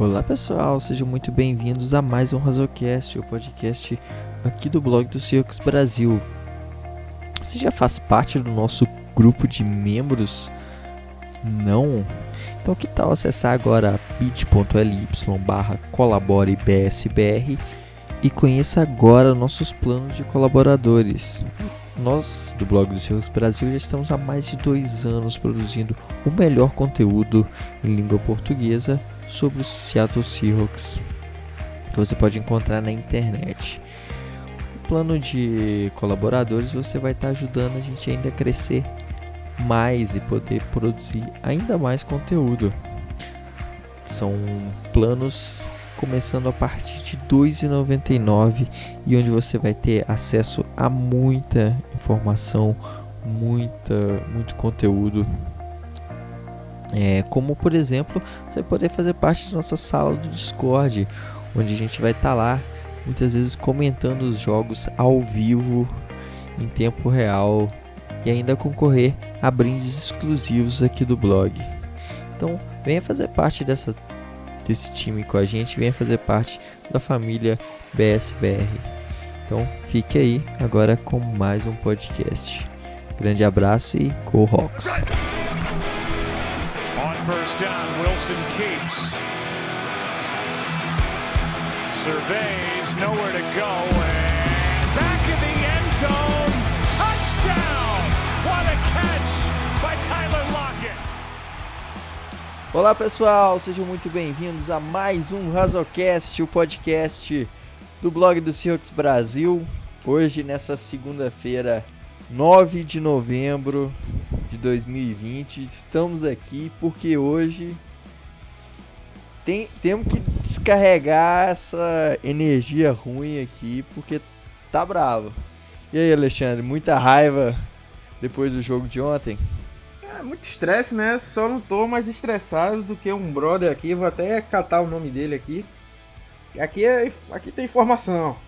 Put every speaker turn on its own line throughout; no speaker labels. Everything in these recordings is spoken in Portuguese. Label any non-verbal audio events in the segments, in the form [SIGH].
Olá pessoal, sejam muito bem-vindos a mais um Razocast, o podcast aqui do blog do Circus Brasil. Você já faz parte do nosso grupo de membros? Não? Então que tal acessar agora bit.ly barra colaborebsbr e conheça agora nossos planos de colaboradores. Nós do blog do Circus Brasil já estamos há mais de dois anos produzindo o melhor conteúdo em língua portuguesa sobre o Seattle Seahawks que você pode encontrar na internet. O plano de colaboradores você vai estar ajudando a gente ainda a crescer mais e poder produzir ainda mais conteúdo. São planos começando a partir de R$ 2,99 e onde você vai ter acesso a muita informação, muita, muito conteúdo é, como por exemplo, você poder fazer parte da nossa sala do Discord, onde a gente vai estar tá lá muitas vezes comentando os jogos ao vivo, em tempo real e ainda concorrer a brindes exclusivos aqui do blog. Então, venha fazer parte dessa, desse time com a gente, venha fazer parte da família BSBR. Então, fique aí agora com mais um podcast. Grande abraço e Go Rocks! First down. Wilson keeps. Surveys, nowhere to go. And back in the end zone. Touchdown! What a catch by Tyler Lockett. Olá pessoal, sejam muito bem-vindos a mais um Razocast, o podcast do blog do Seahawks Brasil. Hoje, nessa segunda-feira, 9 de novembro de 2020. Estamos aqui porque hoje tem, temos que descarregar essa energia ruim aqui porque tá bravo. E aí, Alexandre, muita raiva depois do jogo de ontem?
É muito estresse, né? Só não tô mais estressado do que um brother aqui. Vou até catar o nome dele aqui. Aqui, é, aqui tem informação. [LAUGHS]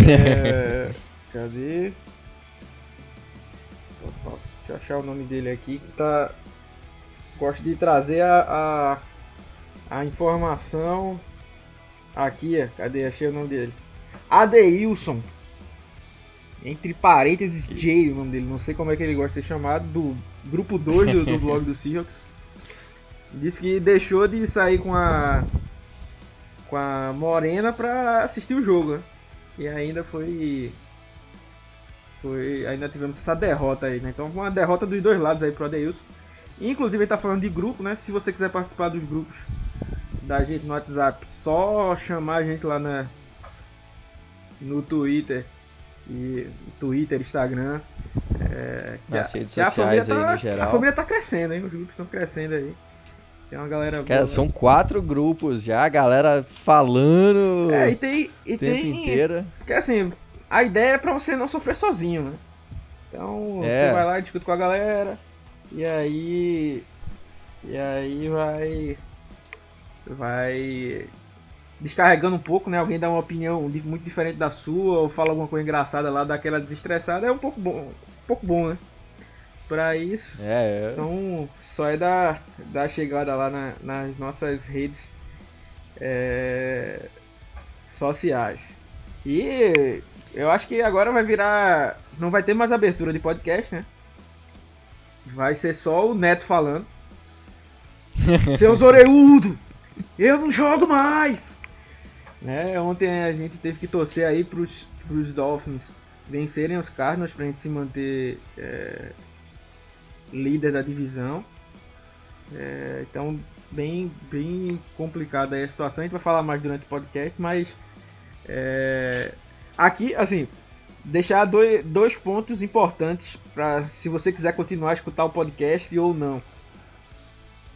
É, cadê? Deixa eu achar o nome dele aqui que tá. Gosto de trazer a, a, a informação aqui, cadê? Achei o nome dele. Adeilson. Entre parênteses, J o nome dele. Não sei como é que ele gosta de ser chamado. Do grupo 2 do, do [LAUGHS] blog do Seahawks. Disse que deixou de sair com a. Com a Morena pra assistir o jogo, né? E ainda foi foi, ainda tivemos essa derrota aí, né? Então uma derrota dos dois lados aí pro Adeilson. Inclusive ele tá falando de grupo, né? Se você quiser participar dos grupos da gente no WhatsApp, só chamar a gente lá na, no Twitter e Twitter, Instagram.
É, Nas redes sociais aí
tá,
no geral.
A família tá crescendo, hein? Os grupos estão crescendo aí. Tem uma galera
Cara, boa, são né? quatro grupos já, a galera falando.
É, e tem. E tempo tem. Inteira. Porque assim, a ideia é pra você não sofrer sozinho, né? Então é. você vai lá e discute com a galera. E aí. E aí vai. Vai. Descarregando um pouco, né? Alguém dá uma opinião muito diferente da sua, ou fala alguma coisa engraçada lá, daquela desestressada, é um pouco bom. Um pouco bom, né? Pra isso.
É, é.
Então só é da, da chegada lá na, nas nossas redes é, sociais. E eu acho que agora vai virar. Não vai ter mais abertura de podcast, né? Vai ser só o Neto falando. [LAUGHS] Seus oreudo! Eu não jogo mais! Né? Ontem a gente teve que torcer aí pros, pros Dolphins vencerem os Cardinals pra gente se manter é, líder da divisão. É, então, bem, bem complicada a situação. A gente vai falar mais durante o podcast, mas é, Aqui, assim, deixar dois, dois pontos importantes para se você quiser continuar a escutar o podcast ou não.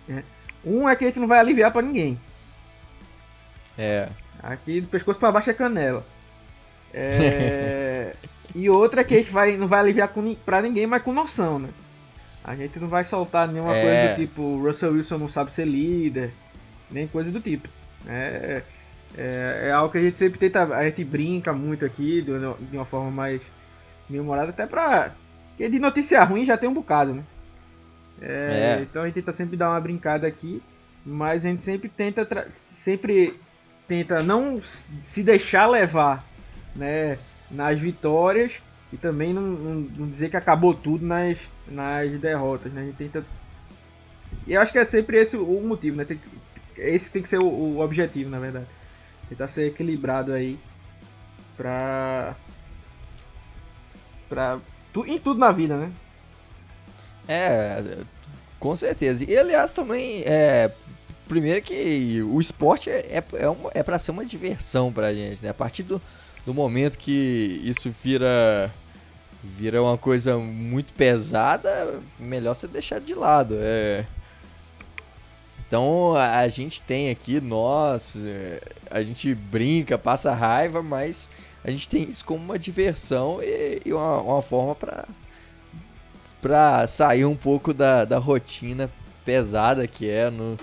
É. Um é que a gente não vai aliviar para ninguém.
É.
Aqui do pescoço para baixo é canela. É... [LAUGHS] e outra é que a gente vai, não vai aliviar para ninguém, mas com noção, né? A gente não vai soltar nenhuma é. coisa do tipo Russell Wilson não sabe ser líder, nem coisa do tipo. É, é, é, algo que a gente sempre tenta, a gente brinca muito aqui de, de uma forma mais memorada, até pra. Porque de notícia ruim já tem um bocado, né? É, é. Então a gente tenta sempre dar uma brincada aqui. mas a gente sempre tenta sempre tenta não se deixar levar, né, nas vitórias e também não, não, não, dizer que acabou tudo nas, nas derrotas, né? A gente tenta e eu acho que é sempre esse o motivo, né? Tem, esse tem que ser o, o objetivo, na verdade. Tentar ser equilibrado aí pra pra tu, em tudo na vida, né?
É, com certeza. E aliás também é primeiro que o esporte é, é, é, uma, é para ser uma diversão pra gente, né? A partir do, do momento que isso vira vira uma coisa muito pesada, melhor você deixar de lado. É. Então a, a gente tem aqui, nós, é, a gente brinca, passa raiva, mas a gente tem isso como uma diversão e, e uma, uma forma para para sair um pouco da, da rotina pesada que é no,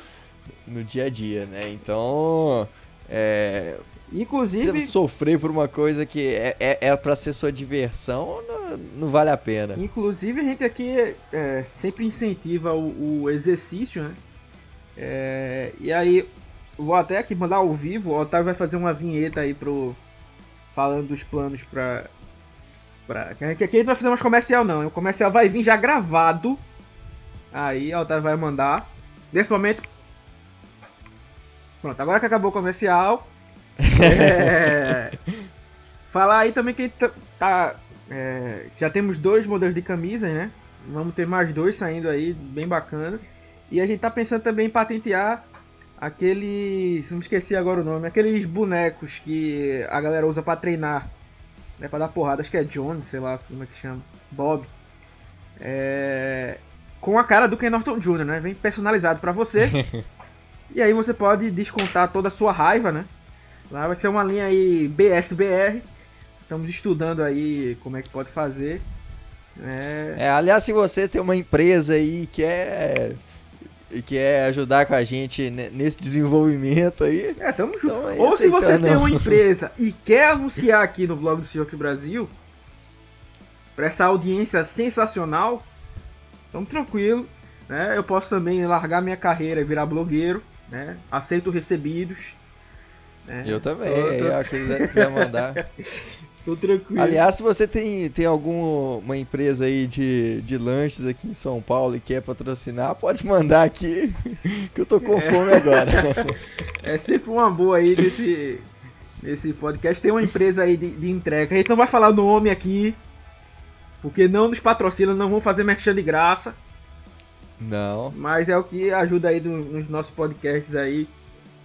no dia a dia, né? Então, é,
Inclusive.
sofrer por uma coisa que é, é, é para ser sua diversão, não, não, vale a pena.
Inclusive, a gente aqui é, sempre incentiva o, o exercício, né? É, e aí, vou até aqui mandar ao vivo, o Otávio vai fazer uma vinheta aí pro. Falando dos planos pra. pra que aqui a gente vai fazer umas comercial não, o comercial vai vir já gravado. Aí, o Otávio vai mandar. Nesse momento. Pronto, agora que acabou o comercial. [LAUGHS] é, falar aí também que tá. tá é, já temos dois modelos de camisa, né? Vamos ter mais dois saindo aí, bem bacana. E a gente tá pensando também em patentear aquele. Se não esqueci agora o nome, aqueles bonecos que a galera usa para treinar. Né, pra dar porrada, acho que é John, sei lá como é que chama. Bob. É, com a cara do Ken Norton Jr., né? Vem personalizado para você. [LAUGHS] e aí você pode descontar toda a sua raiva, né? Lá vai ser uma linha aí BSBR. Estamos estudando aí como é que pode fazer.
É... é aliás, se você tem uma empresa aí que é e quer ajudar com a gente nesse desenvolvimento aí.
É, tamo junto. Ou se você tem uma [LAUGHS] empresa e quer anunciar aqui no blog do Senhor Brasil, para essa audiência sensacional, tamo tranquilo. Né? Eu posso também largar minha carreira e virar blogueiro. Né? Aceito recebidos.
Né? Eu também, eu tô... quiser, quiser mandar. [LAUGHS]
Tô tranquilo.
Aliás, se você tem, tem alguma empresa aí de, de lanches aqui em São Paulo e quer patrocinar, pode mandar aqui, [LAUGHS] que eu tô com fome agora.
É sempre uma boa aí desse, desse podcast. Tem uma empresa aí de, de entrega. A gente não vai falar o nome aqui, porque não nos patrocina, não vão fazer merchan de graça.
Não.
Mas é o que ajuda aí do, nos nossos podcasts aí.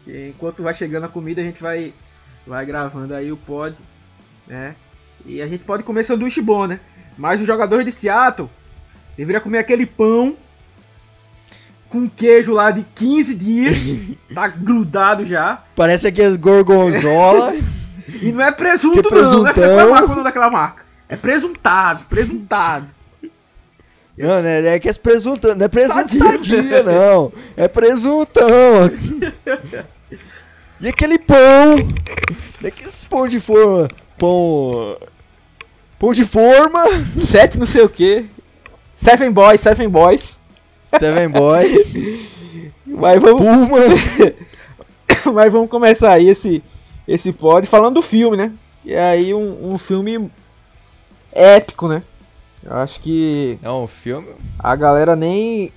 enquanto vai chegando a comida, a gente vai, vai gravando aí o pod né? E a gente pode comer sanduíche bom, né? Mas os jogadores de Seattle deveriam comer aquele pão com queijo lá de 15 dias, [LAUGHS] tá grudado já.
Parece aqueles gorgonzola.
e não é presunto que não, não é qual é o nome daquela marca. É presuntado, presuntado.
Não, né? É que é presuntão, não é presunto sadia, sadia não. É presuntão. [LAUGHS] E aquele pão. E aqueles pão de forma pão. Pão de forma.
Sete não sei o que. Seven Boys, Seven Boys.
Seven Boys. [LAUGHS]
Mas vamos. Puma. [COUGHS] Mas vamos começar aí esse, esse pod falando do filme, né? E é aí um, um filme épico, né? Eu acho que.
É um filme.
A galera nem.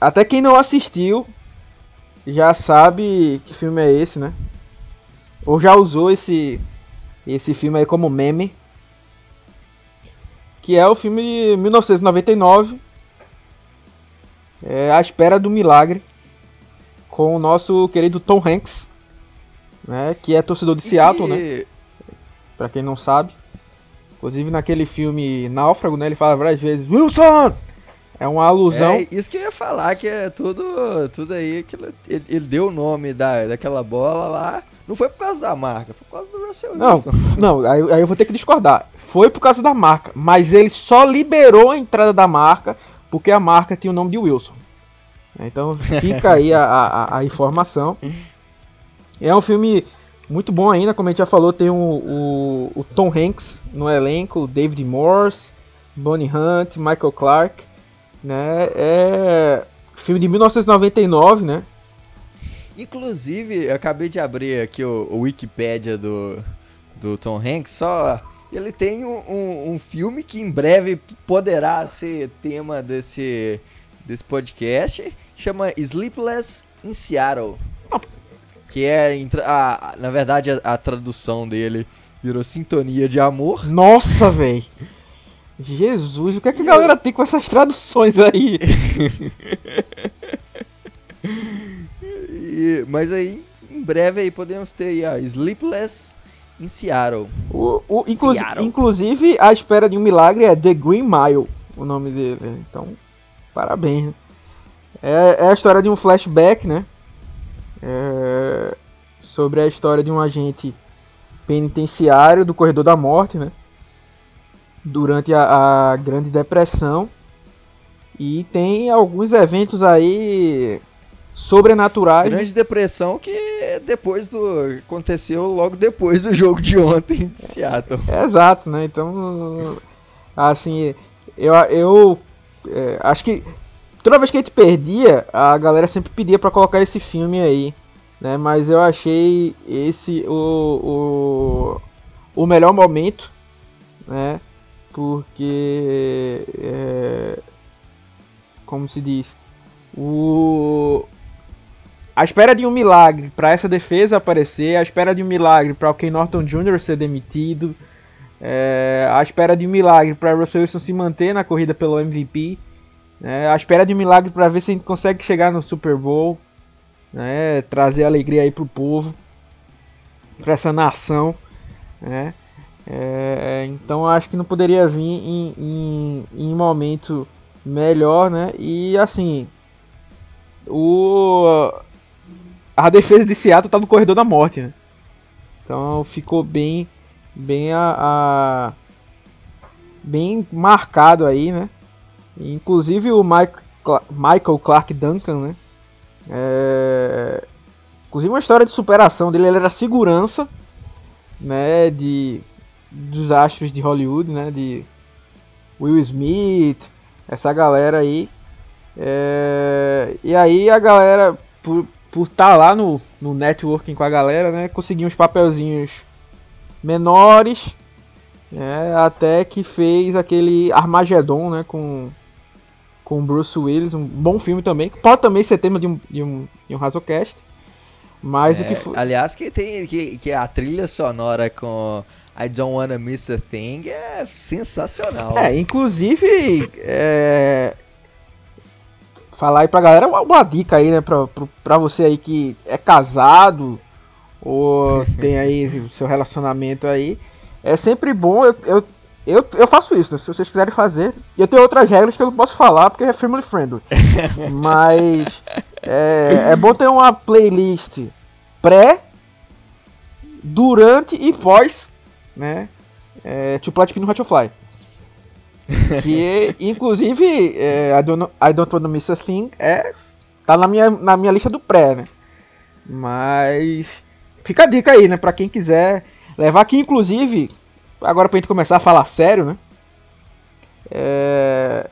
Até quem não assistiu já sabe que filme é esse, né? Ou já usou esse esse filme aí como meme. Que é o filme de 1999. É A Espera do Milagre. Com o nosso querido Tom Hanks. Né, que é torcedor de Seattle, né? Pra quem não sabe. Inclusive naquele filme Náufrago, né? Ele fala várias vezes, Wilson! É uma alusão. É,
isso que eu ia falar, que é tudo, tudo aí. Que ele, ele deu o nome da, daquela bola lá não foi por causa da marca, foi por causa do Russell
Wilson. Não, [LAUGHS] não aí, aí eu vou ter que discordar. Foi por causa da marca, mas ele só liberou a entrada da marca porque a marca tinha o nome de Wilson. Então fica aí a, a, a informação. É um filme muito bom ainda, como a gente já falou, tem o, o, o Tom Hanks no elenco, David Morse, Bonnie Hunt, Michael Clark, né? É filme de 1999, né?
Inclusive, eu acabei de abrir aqui o, o Wikipedia do, do Tom Hanks, só ele tem um, um, um, filme que em breve poderá ser tema desse, desse podcast, chama Sleepless in Seattle. Que é, a, na verdade, a, a tradução dele virou Sintonia de Amor.
Nossa, velho! Jesus, o que é que a galera tem com essas traduções aí? [LAUGHS]
e, mas aí, em breve aí podemos ter aí, a Sleepless em Seattle.
O, o, inclu Seattle. Inclusive, A Espera de um Milagre é The Green Mile, o nome dele. Então, parabéns. Né? É, é, a história de um flashback, né? É, sobre a história de um agente penitenciário do Corredor da Morte, né? Durante a, a Grande Depressão. E tem alguns eventos aí sobrenaturais.
Grande depressão que depois do aconteceu logo depois do jogo de ontem de Seattle.
É, exato, né? Então, assim, eu, eu é, acho que toda vez que a gente perdia, a galera sempre pedia para colocar esse filme aí, né? Mas eu achei esse o, o, o melhor momento, né? Porque é, como se diz, o a espera de um milagre para essa defesa aparecer, a espera de um milagre para o Ken Norton Jr. ser demitido, é, a espera de um milagre para Russell Wilson se manter na corrida pelo MVP, é, a espera de um milagre para ver se a gente consegue chegar no Super Bowl, né, trazer alegria aí pro povo, para essa nação, né? É, então acho que não poderia vir em, em, em um momento melhor, né? E assim, o a defesa de Seattle tá no corredor da morte, né? Então ficou bem, bem a, a bem marcado aí, né? Inclusive o Mike, Michael Clark Duncan, né? É, inclusive uma história de superação dele, ele era segurança, né? De dos astros de Hollywood, né? De Will Smith, essa galera aí. É, e aí a galera, por, por estar tá lá no, no networking com a galera, né, consegui uns papelzinhos menores, né, até que fez aquele Armageddon, né, com com Bruce Willis, um bom filme também, que pode também ser tema de um de um, de um Razocast. Mas
é,
o que foi...
Aliás, que tem que, que a trilha sonora com I Don't Wanna Miss a Thing é sensacional.
É, inclusive é, falar aí pra galera uma, dica aí, né, pra, pra você aí que é casado ou [LAUGHS] tem aí seu relacionamento aí. É sempre bom, eu, eu, eu, eu faço isso, né, se vocês quiserem fazer. E eu tenho outras regras que eu não posso falar porque é family friendly. [LAUGHS] Mas é, é bom ter uma playlist pré, durante e pós, né? É, to Platinum Hot Fly. [LAUGHS] que, inclusive, é, I, don't, I Don't Wanna Miss a Thing é, tá na minha, na minha lista do pré, né? Mas fica a dica aí, né? Pra quem quiser levar aqui, inclusive, agora pra gente começar a falar sério, né? É,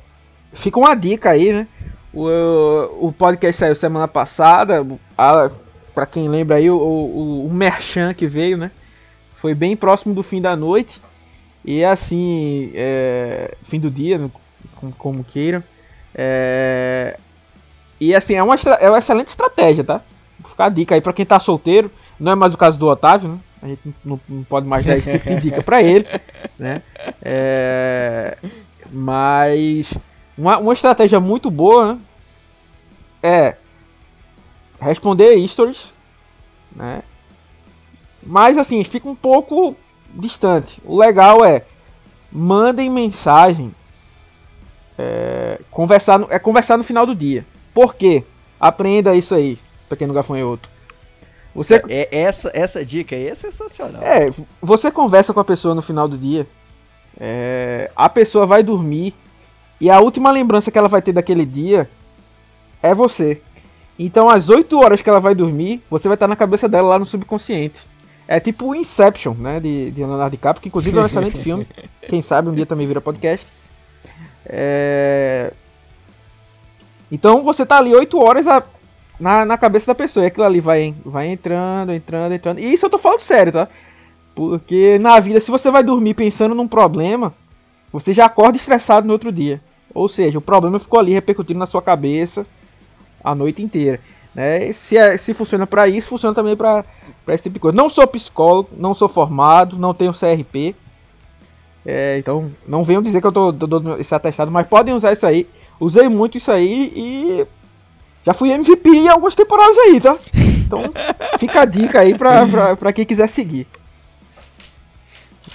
fica uma dica aí, né? O, o podcast saiu semana passada. A, pra quem lembra aí, o, o, o Merchan que veio, né? Foi bem próximo do fim da noite. E assim, é, fim do dia, como, como queiram. É, e assim, é uma, é uma excelente estratégia, tá? Vou ficar a dica aí pra quem tá solteiro. Não é mais o caso do Otávio, né? A gente não, não pode mais dar esse tipo de dica pra ele, [LAUGHS] né? É, mas uma, uma estratégia muito boa né? é responder stories, né? Mas assim, fica um pouco distante. O legal é mandem mensagem. É, conversar no, é conversar no final do dia. Por quê? Aprenda isso aí, pequeno gafanhoto.
Você é, é, essa essa dica aí é sensacional.
É, você conversa com a pessoa no final do dia. É, a pessoa vai dormir e a última lembrança que ela vai ter daquele dia é você. Então, às 8 horas que ela vai dormir, você vai estar na cabeça dela lá no subconsciente. É tipo Inception, né? De, de Leonardo DiCaprio, que inclusive é um [LAUGHS] excelente filme. Quem sabe um dia também vira podcast. É... Então você tá ali 8 horas a, na, na cabeça da pessoa. E aquilo ali vai, vai entrando, entrando, entrando. E isso eu tô falando sério, tá? Porque na vida, se você vai dormir pensando num problema, você já acorda estressado no outro dia. Ou seja, o problema ficou ali repercutindo na sua cabeça a noite inteira. Né? Se, é, se funciona para isso, funciona também para esse tipo de coisa. Não sou psicólogo, não sou formado, não tenho CRP. É, então, não venham dizer que eu tô dando esse atestado, mas podem usar isso aí. Usei muito isso aí e já fui MVP em algumas temporadas aí, tá? Então, [LAUGHS] fica a dica aí pra, pra, pra quem quiser seguir.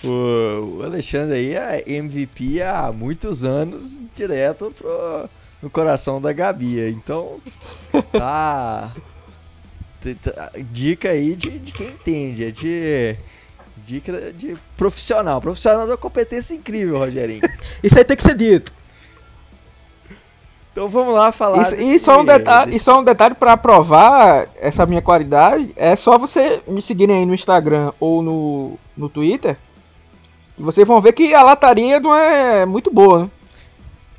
O Alexandre aí é MVP há muitos anos, direto pro, no coração da Gabi. Então, [LAUGHS] tá. Dica aí de, de quem entende, é de. Dica de profissional. Profissional de uma competência incrível, Rogerinho. [LAUGHS]
Isso aí tem que ser dito.
Então vamos lá falar.
Isso, desse, e só um detalhe, desse... e um detalhe para provar essa minha qualidade, é só você me seguirem aí no Instagram ou no, no Twitter vocês vão ver que a lataria não é muito boa, né?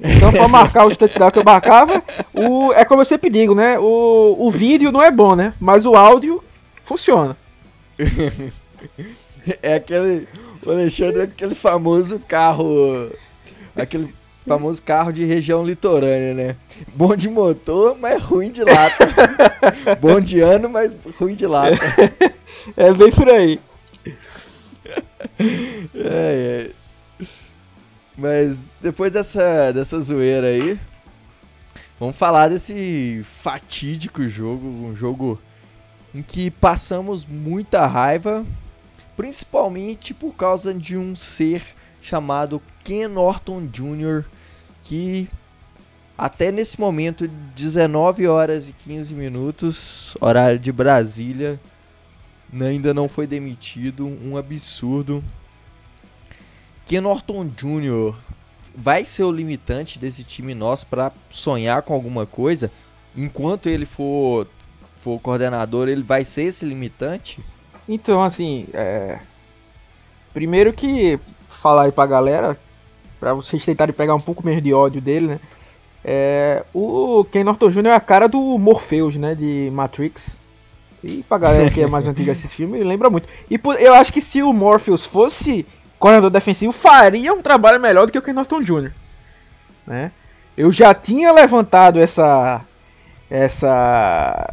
Então, para marcar os touchdowns que eu marcava, o, é como eu sempre digo, né? O, o vídeo não é bom, né? Mas o áudio funciona. [LAUGHS]
é aquele. O Alexandre é aquele famoso carro. Aquele famoso carro de região litorânea, né? Bom de motor, mas ruim de lata. [LAUGHS] bom de ano, mas ruim de lata. [LAUGHS]
é bem por aí
é, é. Mas depois dessa, dessa zoeira aí, vamos falar desse fatídico jogo, um jogo em que passamos muita raiva, principalmente por causa de um ser chamado Ken Norton Jr., que até nesse momento, 19 horas e 15 minutos, horário de Brasília, ainda não foi demitido, um absurdo. Ken Norton Jr. vai ser o limitante desse time nosso para sonhar com alguma coisa? Enquanto ele for, for coordenador, ele vai ser esse limitante?
Então, assim, é... primeiro que falar aí pra galera, para vocês tentarem pegar um pouco menos de ódio dele, né? É... O Ken Norton Jr. é a cara do Morpheus, né? De Matrix. E pra galera que é mais [LAUGHS] antiga esses filmes, lembra muito. E eu acho que se o Morpheus fosse coordenador defensivo, faria um trabalho melhor do que o Ken Norton Jr. Né? Eu já tinha levantado essa. essa.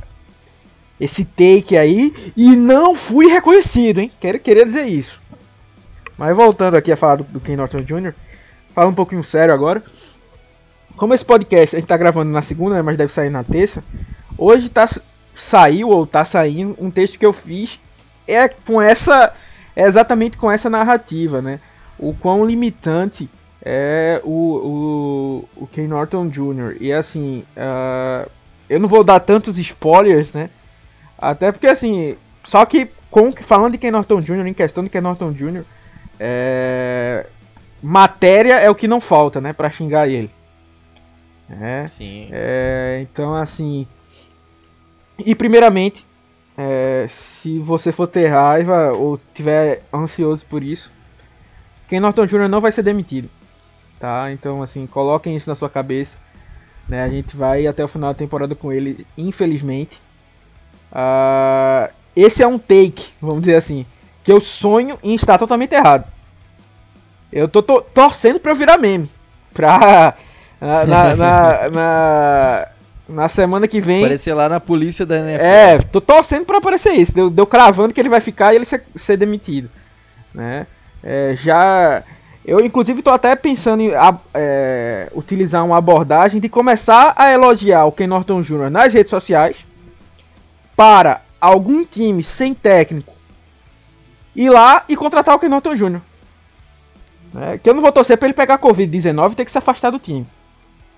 esse take aí e não fui reconhecido, hein? Quero querer dizer isso. Mas voltando aqui a falar do, do Ken Norton Jr., falar um pouquinho sério agora. Como esse podcast a gente tá gravando na segunda, né, mas deve sair na terça. Hoje tá saiu ou tá saindo um texto que eu fiz é com essa é exatamente com essa narrativa, né? O quão limitante é o, o, o Ken Norton Jr. E assim, uh, eu não vou dar tantos spoilers, né? Até porque assim, só que com, falando de Ken Norton Jr., em questão de Ken Norton Jr., é, matéria é o que não falta, né? Pra xingar ele. É,
Sim.
É, então assim, e primeiramente, é, se você for ter raiva ou tiver ansioso por isso, Ken Norton Jr. não vai ser demitido. Tá? Então assim, coloquem isso na sua cabeça. Né? A gente vai até o final da temporada com ele, infelizmente. Uh, esse é um take, vamos dizer assim, que eu sonho em estar totalmente errado. Eu tô, tô torcendo pra eu virar meme. Pra. [LAUGHS] Na, na, na, na na semana que vem.
Aparecer lá na polícia da NFL.
É, tô torcendo pra aparecer isso. Deu, deu cravando que ele vai ficar e ele ser, ser demitido. Né? É, já. Eu, inclusive, tô até pensando em é, utilizar uma abordagem de começar a elogiar o Ken Norton Jr. nas redes sociais para algum time sem técnico ir lá e contratar o Ken Norton Jr. É, que eu não vou torcer pra ele pegar Covid-19 e ter que se afastar do time.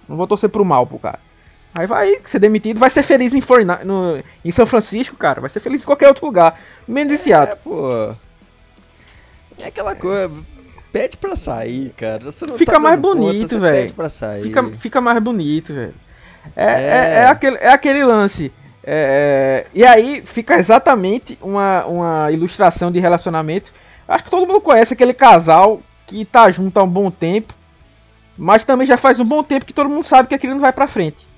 Não vou torcer pro mal pro cara. Aí vai ser demitido, vai ser feliz em, no, em São Francisco, cara. Vai ser feliz em qualquer outro lugar. Menos em Seattle.
É, pô. É aquela coisa. Pede pra sair, cara.
fica
tá
mais bonito, velho. Fica, fica mais bonito, velho. É, é. É, é, aquele, é aquele lance. É, é, e aí fica exatamente uma, uma ilustração de relacionamento. Acho que todo mundo conhece aquele casal que tá junto há um bom tempo. Mas também já faz um bom tempo que todo mundo sabe que aquilo não vai pra frente.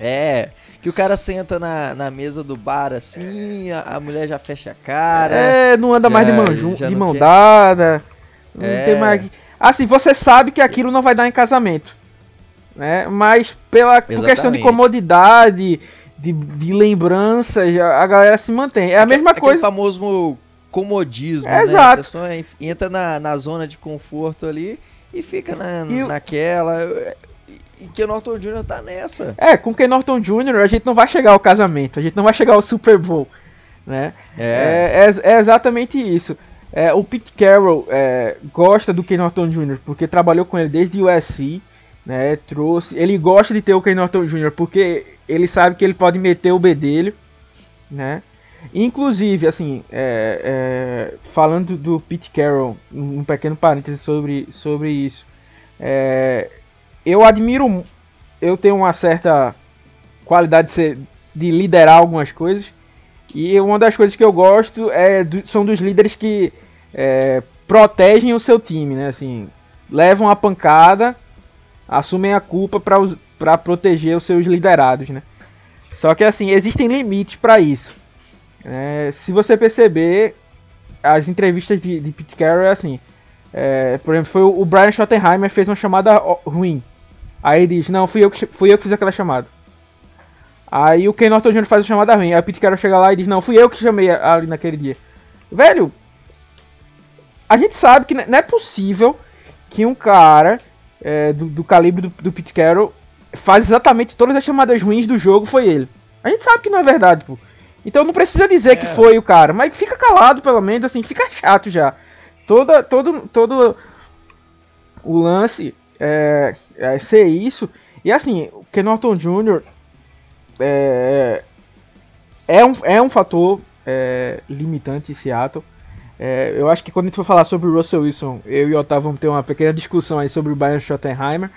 É, que o cara senta na, na mesa do bar assim, a, a mulher já fecha a cara.
É, não anda
já-
mais de
já
de mão
quer.
dada. Não
É.
tem mais. Assim, você sabe que aquilo não vai dar em casamento. Né? Mas pela por questão de comodidade, de, de lembranças, a galera se mantém. É a
Aque-
mesma
aquele
coisa.
famoso comodismo,
É,
né?
exato.
A pessoa en- entra na, na zona de conforto ali e fica na,
E o-
naquela. E, e que o Norton Jr. tá nessa.
É, com Ken Norton Jr. a gente não vai chegar ao casamento, a gente não vai chegar ao Super Bowl, né?
É.
É, é- é exatamente isso. É, o Pete Carroll é, gosta do Ken Norton Jr. porque trabalhou com ele desde o USC, né? Trouxe, ele gosta de ter o Ken Norton Jr. porque ele sabe que ele pode meter o bedelho, né? Inclusive, assim, é, é, falando do Pete Carroll, um um pequeno parêntese sobre, sobre isso. É, eu admiro, eu tenho uma certa qualidade de, ser, de liderar algumas coisas. E uma das coisas que eu gosto é do- são dos líderes que é, protegem o seu time, né? Assim, levam a pancada, assumem a culpa para proteger os seus liderados, né? Só que assim, existem limites para isso. É, se você perceber, as entrevistas de, de Pete Carroll é assim. é, por exemplo, foi o Brian Schottenheimer fez uma chamada ruim. Aí ele diz, não, fui eu que, fui eu que fiz aquela chamada. Aí o Ken Norton Jr. faz a chamada ruim. Aí o Pete Carroll chega lá e diz, não, fui eu que chamei a- ali naquele dia. Velho, a gente sabe que não é possível que um cara é, do, do calibre do, do Pete Carroll faz exatamente todas as chamadas ruins do jogo foi ele. A gente sabe que não é verdade, pô. Então não precisa dizer que
É.
foi o cara, mas fica calado pelo menos, assim, fica chato já. Toda, todo, todo o lance é, é ser isso. E assim, o Ken Norton Jr. é, é, um, é um fator é, limitante em Seattle. É, eu acho que quando a gente for falar sobre o Russell Wilson, eu e o Otávio vamos ter uma pequena discussão aí sobre o Brian Schottenheimer.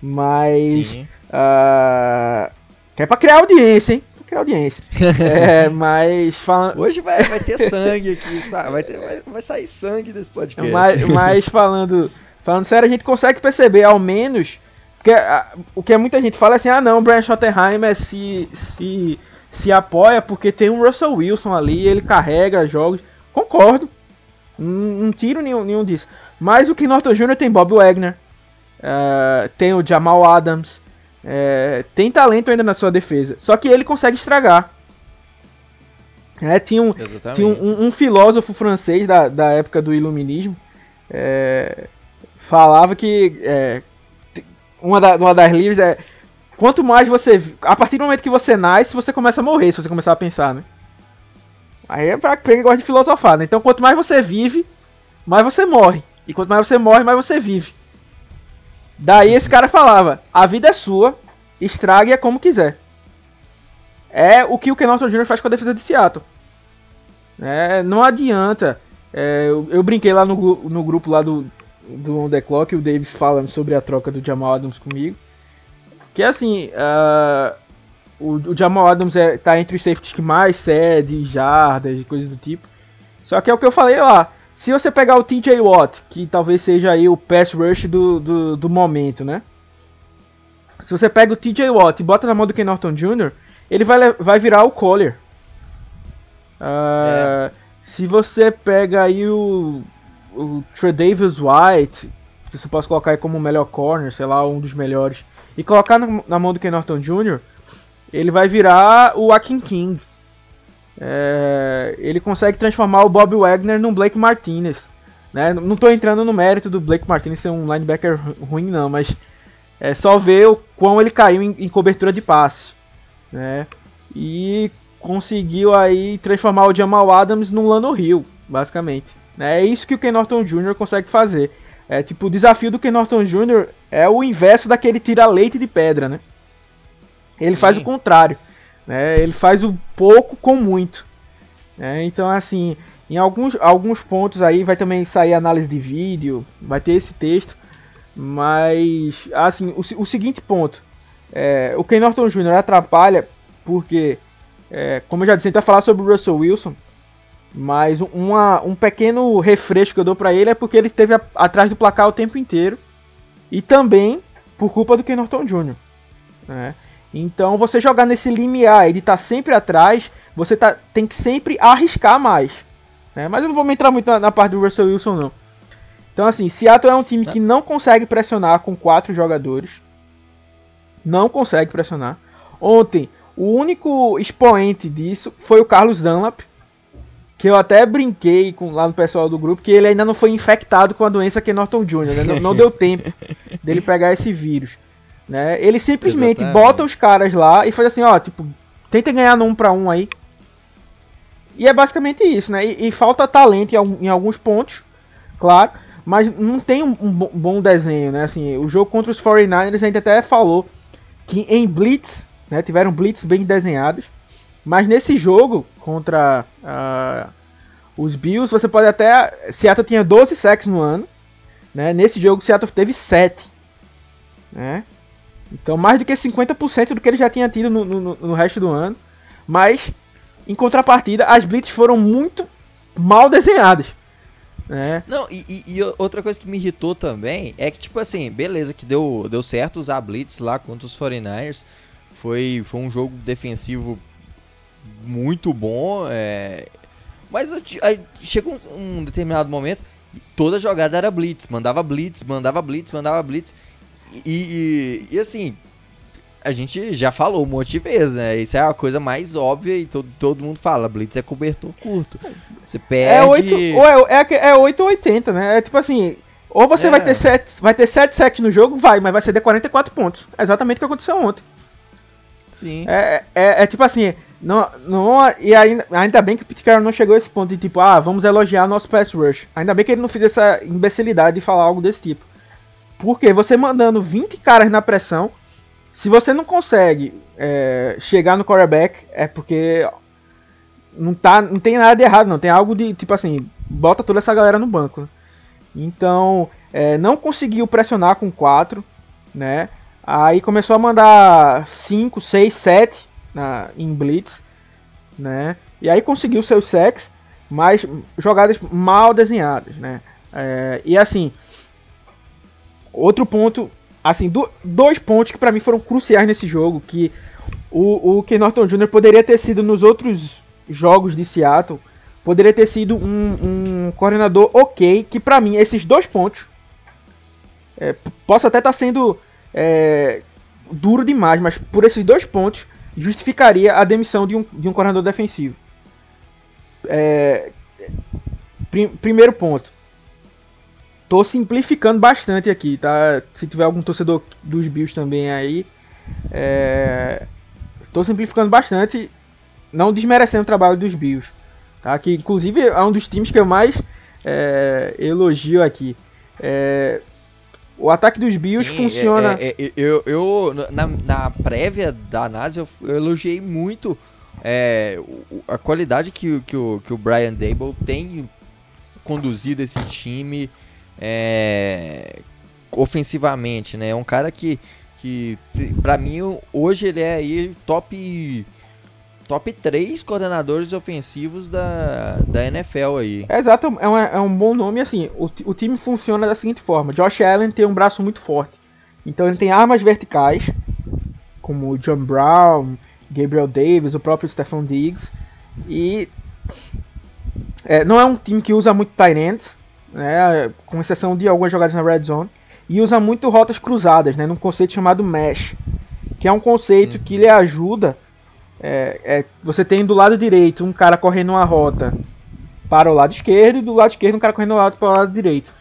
Mas.
Sim.
ah, que é pra criar audiência, hein? Pra criar audiência. [LAUGHS] é, mas falando.
Hoje vai, vai ter sangue aqui, sa- vai, ter- vai, vai sair sangue desse [LAUGHS] podcast.
Mas, mas falando, falando sério, a gente consegue perceber ao menos. Porque ah, o que muita gente fala é assim: ah, não, o Brian Schottenheimer se, se, se apoia porque tem um Russell Wilson ali, ele carrega jogos. Concordo. Não, não tiro nenhum, nenhum disso. Mas o Ken Norton Jr. tem Bob Wagner, ah, tem o Jamal Adams, eh, tem talento ainda na sua defesa. Só que ele consegue estragar. É, tinha um,
Exatamente.
tinha um, um- um filósofo francês da, da época do iluminismo é, falava que é, uma, da- uma das livros é quanto mais você a partir do momento que você nasce você começa a morrer se você começar a pensar né? Aí é pra quem gosta de filosofar né? Então quanto mais você vive mais você morre. E quanto mais você morre mais você vive. Daí esse cara falava a vida é sua estrague-a como quiser. É o que o Ken Norton Jr. faz com a defesa de Seattle. É, não adianta. É, eu, eu brinquei lá no, no grupo lá do, do On The Clock, o Davis falando sobre a troca do Jamal Adams comigo. Que assim, ah, o, o Jamal Adams é, tá entre os safeties que mais cede, jardas e coisas do tipo. Só que é o que eu falei lá. Se você pegar o TJ Watt, que talvez seja aí o pass rush do, do, do momento, né? Se você pega o TJ Watt e bota na mão do Ken Norton Jr., ele vai, vai virar o Collier. Ah, Se você pega aí o, o Tredavious White, que você pode colocar aí como o melhor corner, sei lá, um dos melhores, e colocar na, mão do Ken Norton Jr., ele vai virar o Akin King. É, ele consegue transformar o Bob Wagner num Blake Martinez. Né? Não estou entrando no mérito do Blake Martinez ser um linebacker ru- ruim, não, mas é só ver o quão ele caiu em, em cobertura de passe. Né? E conseguiu aí transformar o Jamal Adams num Lano Hill, basicamente. Né? É isso que o Ken Norton Jr. consegue fazer. É tipo, o desafio do Ken Norton Jr. é o inverso daquele tira leite de pedra, né? Ele faz
Sim.
o contrário. Né? Ele faz o pouco com muito. né? Então, assim, em alguns, alguns pontos aí vai também sair análise de vídeo, vai ter esse texto. Mas, assim, o, o seguinte ponto. É, o Ken Norton Jr. atrapalha porque, é, como eu já disse, a gente vai falar sobre o Russell Wilson. Mas um- uma, um pequeno refresco que eu dou pra ele é porque ele esteve atrás do placar o tempo inteiro. E também por culpa do Ken Norton Jr. né? Então você jogar nesse limiar e estar tá sempre atrás, você tá, tem que sempre arriscar mais. Né? Mas eu não vou entrar muito na, na, parte do Russell Wilson não. Então assim, Seattle é um time que não consegue pressionar com quatro jogadores. Não consegue pressionar. Ontem, o único expoente disso foi o Carlos Dunlap, que eu até brinquei com, lá no pessoal do grupo, que ele ainda não foi infectado com a doença que é Norton Jr., né? não, não, deu tempo dele pegar esse vírus. Né? Ele simplesmente Exatamente. bota os caras lá e faz assim, ó, tipo, tenta ganhar no 1 para 1 aí. E é basicamente isso, né? E, e falta talento em, em, alguns pontos, claro, mas não tem um, um, bom desenho, né? Assim, o jogo contra os 49ers a gente até falou que em blitz, né, tiveram blitz bem desenhados, mas nesse jogo contra uh, os Bills, você pode até. Seattle tinha 12 sacks no ano. Né? Nesse jogo, Seattle teve 7. Né? Então, mais do que 50% do que ele já tinha tido no, no, no, resto do ano. Mas, em contrapartida, as blitz foram muito mal desenhadas. Né?
Não, e, e, outra coisa que me irritou também é que, tipo assim, beleza, que deu, deu certo usar blitz lá contra os 49ers. Foi, foi um jogo defensivo muito bom. É... Mas eu, aí chega um, um, determinado momento, toda jogada era blitz, mandava blitz, mandava blitz, mandava blitz. E, e, e assim, a gente já falou um monte de vezes, né? Isso é a coisa mais óbvia e todo, todo mundo fala, blitz é cobertor curto. Você perde...
É 8, ou é, é, é 8 ou 80, né? É tipo assim, ou você é. vai ter 7, vai ter 7 sacks no jogo, vai, mas vai ser de 44 pontos. É exatamente o que aconteceu ontem.
Sim.
É, é, é tipo assim, não, não, e ainda, ainda bem que o Pete não chegou a esse ponto de tipo, ah, vamos elogiar nosso pass rush. Ainda bem que ele não fez essa imbecilidade de falar algo desse tipo. Porque você mandando 20 caras na pressão, se você não consegue é, chegar no quarterback, é porque não, tá, não tem nada de errado, não. Tem algo de, tipo assim, bota toda essa galera no banco. Então, é, não conseguiu pressionar com 4, né? Aí começou a mandar 5, 6, 7 na, em blitz, né? E aí conseguiu seus sacks, mas jogadas mal desenhadas, né? É, e assim, outro ponto, assim, do, dois pontos que para mim foram cruciais nesse jogo, que o, o Ken Norton Jr. poderia ter sido nos outros jogos de Seattle, poderia ter sido um, um coordenador ok, que para mim esses dois pontos, é, posso até estar tá sendo é, duro demais, mas por esses dois pontos justificaria a demissão de um, de um coordenador defensivo. É, prim, primeiro ponto. Tô simplificando bastante aqui, tá? Se tiver algum torcedor dos Bills também aí, é, tô simplificando bastante, não desmerecendo o trabalho dos Bills, tá? Que inclusive é um dos times que eu mais é, elogio aqui. É, o ataque dos Bills Sim, funciona.
É, é, é, eu, eu na, na, prévia da análise, eu, eu elogiei muito é, a qualidade que, que, o, que o Brian Dable tem conduzido esse time é, ofensivamente, né? É um cara que, que para mim, hoje ele é aí top top 3 coordenadores ofensivos da, da NFL aí.
É, exato, é um, é um bom nome assim. O, o time funciona da seguinte forma: Josh Allen tem um braço muito forte. Então ele tem armas verticais, como John Brown, Gabriel Davis, o próprio Stephon Diggs. E é, não é um time que usa muito tight ends, né, com exceção de algumas jogadas na red zone. E usa muito rotas cruzadas, né, num conceito chamado mesh, que é um conceito que lhe ajuda é, é, você tem do lado direito um cara correndo uma rota para o lado esquerdo e do lado esquerdo um cara correndo lado para o lado direito.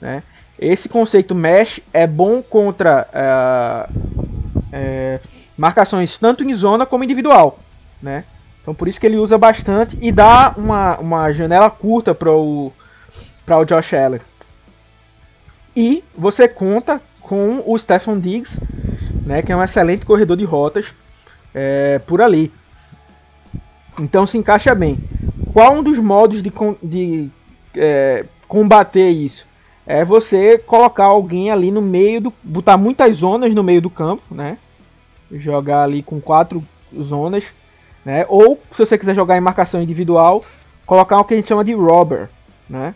Né? Esse conceito mesh é bom contra é, é, marcações tanto em zona como individual. Né? Então por isso que ele usa bastante e dá uma, uma janela curta para o, o Josh Allen. E você conta com o Stephen Diggs, né, que é um excelente corredor de rotas é, por ali. Então se encaixa bem. Qual um dos modos de, de é, combater isso? É você colocar alguém ali no meio do. botar muitas zonas no meio do campo, né? Jogar ali com quatro zonas. Né? Ou, se você quiser jogar em marcação individual, colocar o que a gente chama de robber, né?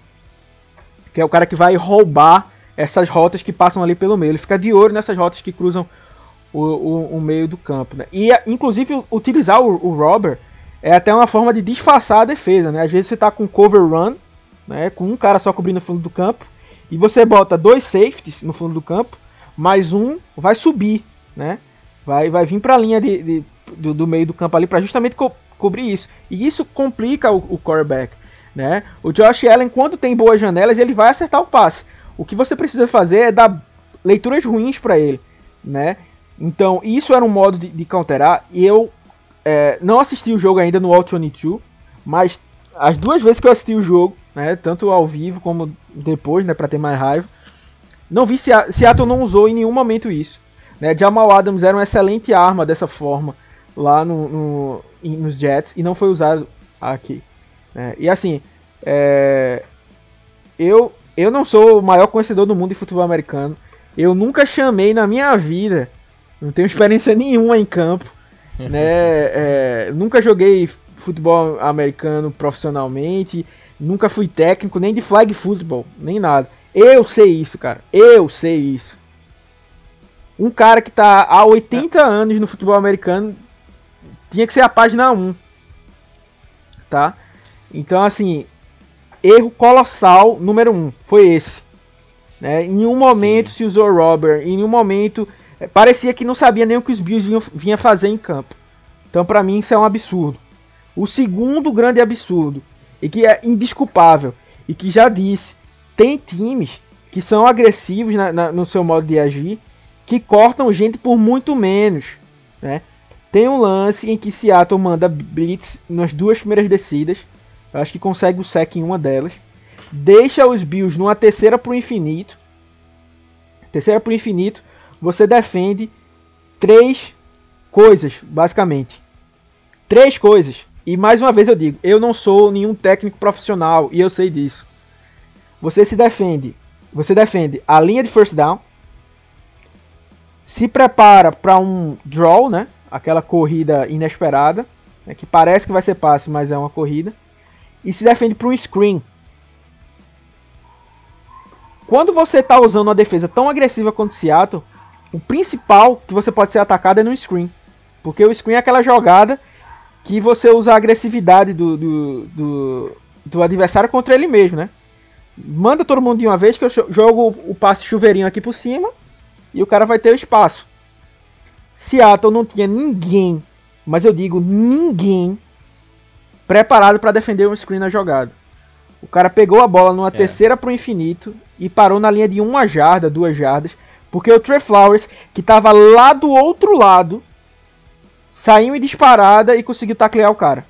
Que é o cara que vai roubar essas rotas que passam ali pelo meio. Ele fica de olho nessas rotas que cruzam o, o, o meio do campo. Né? E inclusive utilizar o, o é até uma forma de disfarçar a defesa. Né? Às vezes você tá com cover run, né? com um cara só cobrindo o fundo do campo, e você bota dois safeties no fundo do campo, mais um vai subir, né? Vai, vai vir para a linha de, de do, do, meio do campo ali para justamente co cobrir isso. E isso complica o, o quarterback. Né? O Josh Allen, quando tem boas janelas, ele vai acertar o passe. O que você precisa fazer é dar leituras ruins para ele. Né? Então, isso era um modo de, de counterar. E eu é, não assisti o jogo ainda no All 22, mas as duas vezes que eu assisti o jogo, né, tanto ao vivo como depois, né, para ter mais raiva, não vi se Seattle não usou em nenhum momento isso. Né? Jamal Adams era uma excelente arma dessa forma lá no, no nos Jets e não foi usado aqui. Né? E assim, é, eu, eu não sou o maior conhecedor do mundo de futebol americano. Eu nunca chamei na minha vida, não tenho experiência nenhuma em campo. [LAUGHS] né? É, nunca joguei futebol americano profissionalmente, nunca fui técnico, nem de flag football, nem nada. Eu sei isso, cara. Eu sei isso. Um cara que tá há 80 anos no futebol americano tinha que ser a página 1. Tá? Então, assim, erro colossal número 1 foi esse. Né? Em nenhum momento Sim. se usou Robert, em nenhum momento parecia que não sabia nem o que os Bills vinham, vinha fazer em campo. Então, para mim, isso é um absurdo. O segundo grande absurdo, e que é indisculpável, e que já disse, tem times que são agressivos na, na, no seu modo de agir, que cortam gente por muito menos. Né? Tem um lance em que Seattle manda blitz nas duas primeiras descidas. Eu acho que consegue o sec em uma delas. Deixa os Bills numa terceira pro infinito. Terceira pro infinito. Você defende três coisas, basicamente. Três coisas. E mais uma vez eu digo, eu não sou nenhum técnico profissional e eu sei disso. Você se defende. Você defende a linha de first down. Se prepara para um draw, né? aquela corrida inesperada, né, que parece que vai ser passe, mas é uma corrida, e se defende para um screen. Quando você está usando uma defesa tão agressiva quanto o Seattle, o principal que você pode ser atacado é no screen. Porque o screen é aquela jogada que você usa a agressividade do, do, do, do adversário contra ele mesmo, né? Manda todo mundo de uma vez que eu jogo o passe chuveirinho aqui por cima e o cara vai ter o espaço. Seattle não tinha ninguém, mas eu digo ninguém, preparado para defender um screen na jogada. O cara pegou a bola numa é. terceira pro infinito e parou na linha de uma jarda, duas jardas, porque o Trey Flowers, que estava lá do outro lado, saiu em disparada e conseguiu taclear o cara.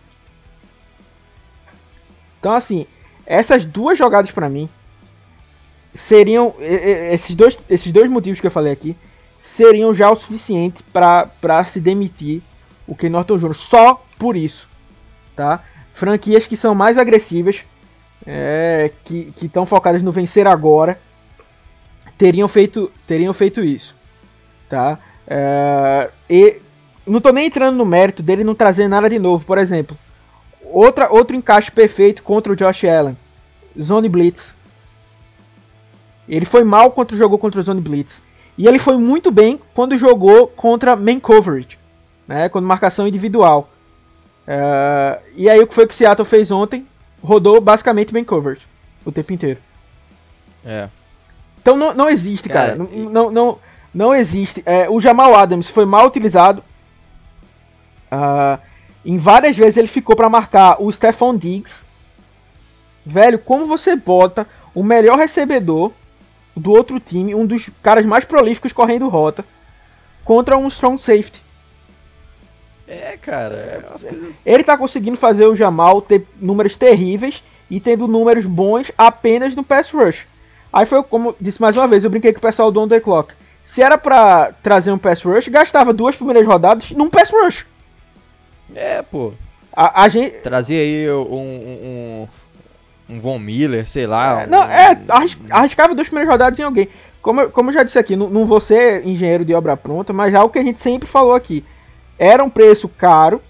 Então assim, essas duas jogadas para mim seriam esses dois, esses dois motivos que eu falei aqui seriam já o suficiente para se demitir o Ken Norton Jr. Só por isso, tá? Franquias que são mais agressivas, é, que estão focadas no vencer agora, teriam feito, teriam feito isso, tá? É, e não tô nem entrando no mérito dele não trazer nada de novo, por exemplo, outra, outro encaixe perfeito contra o Josh Allen, Zone Blitz. Ele foi mal quando jogou contra o Zone Blitz. E ele foi muito bem quando jogou contra man coverage, né, quando marcação individual. Uh, e aí o que foi que Seattle fez ontem? Rodou basicamente man coverage o tempo inteiro.
É.
Então não, não existe, cara. cara não, não, não, não existe. É, o Jamal Adams foi mal utilizado. Uh, em várias vezes ele ficou para marcar o Stephon Diggs. Velho, como você bota o melhor recebedor do outro time, um dos caras mais prolíficos correndo rota, contra um strong safety.
É, cara. É coisas...
Ele tá conseguindo fazer o Jamal ter números terríveis e tendo números bons apenas no pass rush. Aí foi como disse mais uma vez, eu brinquei com o pessoal do On The Clock. Se era pra trazer um pass rush, gastava duas primeiras rodadas num pass rush.
É, pô.
A, a gente...
Trazia aí um, um, um Von Miller, sei lá.
É, não, é, arriscava duas primeiras rodadas em alguém. Como, como eu já disse aqui, não, não vou ser engenheiro de obra pronta, mas é algo que a gente sempre falou aqui. Era um preço caro.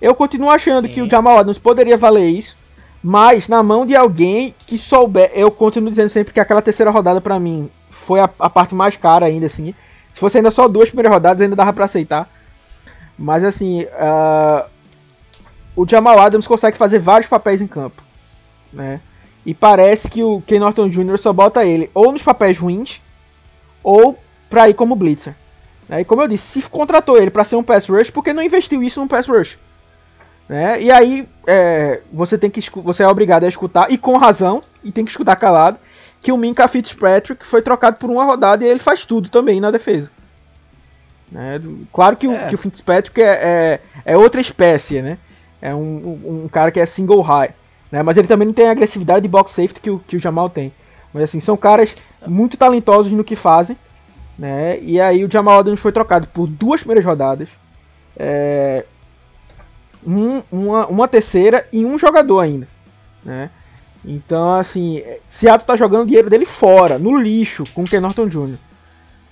Eu continuo achando Sim. que o Jamal Adams poderia valer isso, mas na mão de alguém que souber. Eu continuo dizendo sempre que aquela terceira rodada para mim foi a, a, parte mais cara ainda, assim. Se fosse ainda só duas primeiras rodadas, ainda dava para aceitar. Mas assim, uh, o Jamal Adams consegue fazer vários papéis em campo, né? E parece que o Ken Norton Jr. só bota ele ou nos papéis ruins ou pra ir como blitzer. Né? E como eu disse, se contratou ele para ser um pass rush, por que não investiu isso num pass rush? Né? E aí é, você tem que você é obrigado a escutar e com razão e tem que escutar calado que o Minka Fitzpatrick foi trocado por uma rodada e ele faz tudo também na defesa. Né? Claro que, é. o, que o Fitzpatrick é, é, é, outra espécie, né? É um, um, um, cara que é single high. Né? Mas ele também não tem a agressividade de box safety que o, que o Jamal tem. Mas assim, são caras muito talentosos no que fazem. Né? E aí o Jamal Adams foi trocado por duas primeiras rodadas. É, um, uma, uma terceira e um jogador ainda. Né? Então, assim, Seattle tá jogando o dinheiro dele fora, no lixo, com o Ken Norton Jr.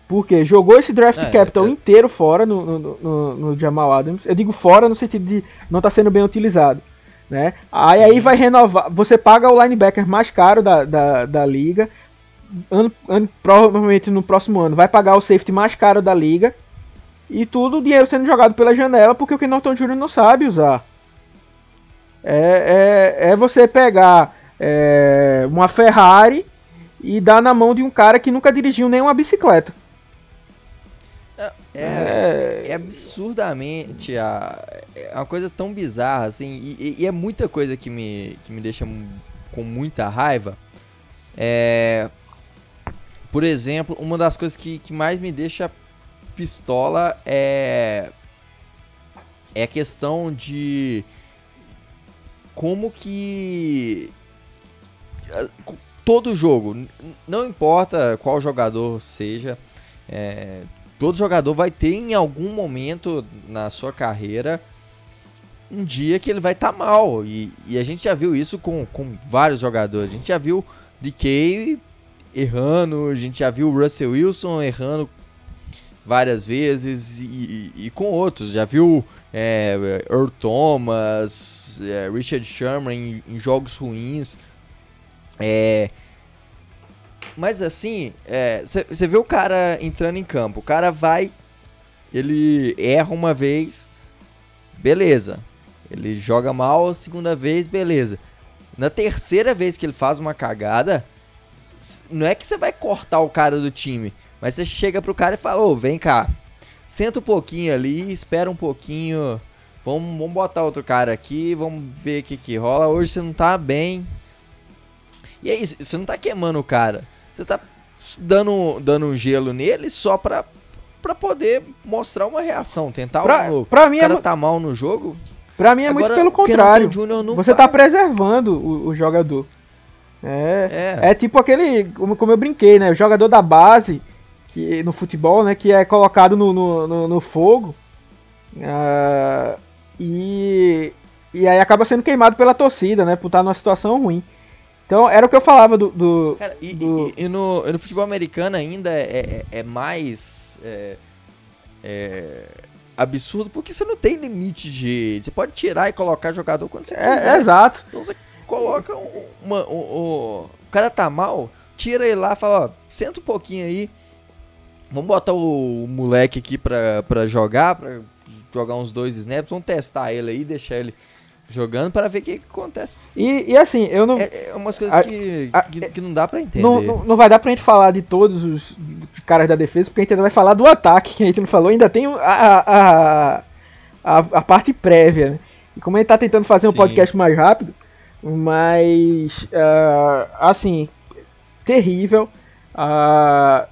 Porque jogou esse draft é, capital é, inteiro fora no, no, no, no, Jamal Adams. Eu digo fora no sentido de não tá sendo bem utilizado. Né? Aí, aí vai renovar. Você paga o linebacker mais caro da, da, da liga. Ano, ano, provavelmente no próximo ano vai pagar o safety mais caro da liga. E tudo o dinheiro sendo jogado pela janela porque o Ken Norton Jr. não sabe usar. É, é, é você pegar é, uma Ferrari e dar na mão de um cara que nunca dirigiu nenhuma bicicleta.
É, é, é absurdamente a, é uma coisa tão bizarra assim e, e, é muita coisa que me, que me deixa com muita raiva. É, por exemplo, uma das coisas que, que mais me deixa pistola é é a questão de como que todo jogo, não importa qual jogador seja, é, todo jogador vai ter em algum momento na sua carreira um dia que ele vai estar tá mal. E, e, a gente já viu isso com, com vários jogadores. A gente já viu DK errando, a gente já viu Russell Wilson errando várias vezes e, e, e com outros. Já viu é, Earl Thomas, é, Richard Sherman em, em jogos ruins. É. Mas assim, você é, vê o cara entrando em campo, o cara vai, ele erra uma vez, beleza. Ele joga mal a segunda vez, beleza. Na terceira vez que ele faz uma cagada, não é que você vai cortar o cara do time, mas você chega pro cara e fala: Ô, vem cá, senta um pouquinho ali, espera um pouquinho, vamos, vamos botar outro cara aqui, vamos ver o que, que rola. Hoje você não tá bem, e é isso, você não tá queimando o cara. Você tá dando, dando um gelo nele só pra, pra poder mostrar uma reação, tentar
pra,
algo novo.
Pra mim
o cara
é,
tá mal no jogo.
Pra mim é Agora, muito pelo contrário. Você tá faz. tá preservando o, o jogador. É, é, é. tipo aquele, como, como eu brinquei, né? O jogador da base, que no futebol, né? Que é colocado no, no, no, no fogo. Uh, e, e aí acaba sendo queimado pela torcida, né? Por estar numa situação ruim. Então era o que eu falava do. do,
Cara, e, do... E, e, no, no, futebol americano ainda é, é, é mais. É, é, absurdo porque você não tem limite de. Você pode tirar e colocar jogador quando você é, quiser.
É, exato.
Então você coloca uma. Um, um, o cara tá mal, tira ele lá fala, ó, senta um pouquinho aí. Vamos botar o, moleque aqui pra, pra jogar, pra jogar uns dois snaps, vamos testar ele aí, deixar ele jogando para ver o que, que, acontece.
E, e assim, eu não.
É, é umas coisas a, que, a, que, que, não dá para entender.
Não, não, não, vai dar pra gente falar de todos os caras da defesa, porque a gente ainda vai falar do ataque, que a gente não falou, ainda tem a, a, a, a parte prévia. Né? E como a gente tá tentando fazer um Sim. podcast mais rápido, mas. Uh, assim, terrível. Uh,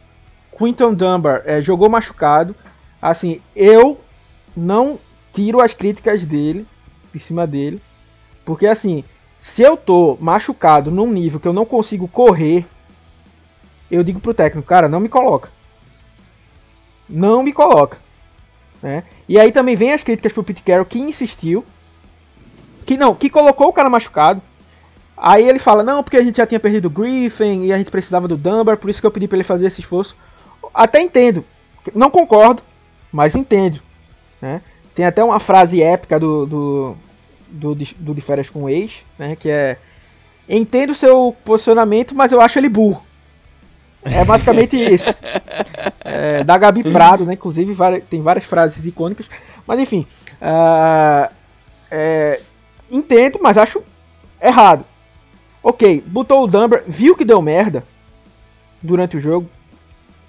Quinton Dunbar uh, jogou machucado. Assim, eu não tiro as críticas dele em cima dele. Porque assim, se eu tô machucado num nível que eu não consigo correr, eu digo pro técnico, cara, não me coloca. Não me coloca. Né? E aí também vem as críticas pro Pete Carroll que insistiu. Que não, que colocou o cara machucado. Aí ele fala, não, porque a gente já tinha perdido o Griffin e a gente precisava do Dunbar, por isso que eu pedi para ele fazer esse esforço. Até entendo. Não concordo, mas entendo. Né? Tem até uma frase épica do, do, do, do De Férias com o Ex, né? Que é Entendo seu posicionamento, mas eu acho ele burro. É basicamente [LAUGHS] isso. É, da Gabi Prado, né? Inclusive várias, tem várias frases icônicas. Mas enfim. Uh, é, entendo, mas acho errado. Ok, botou o Dumber, viu que deu merda durante o jogo.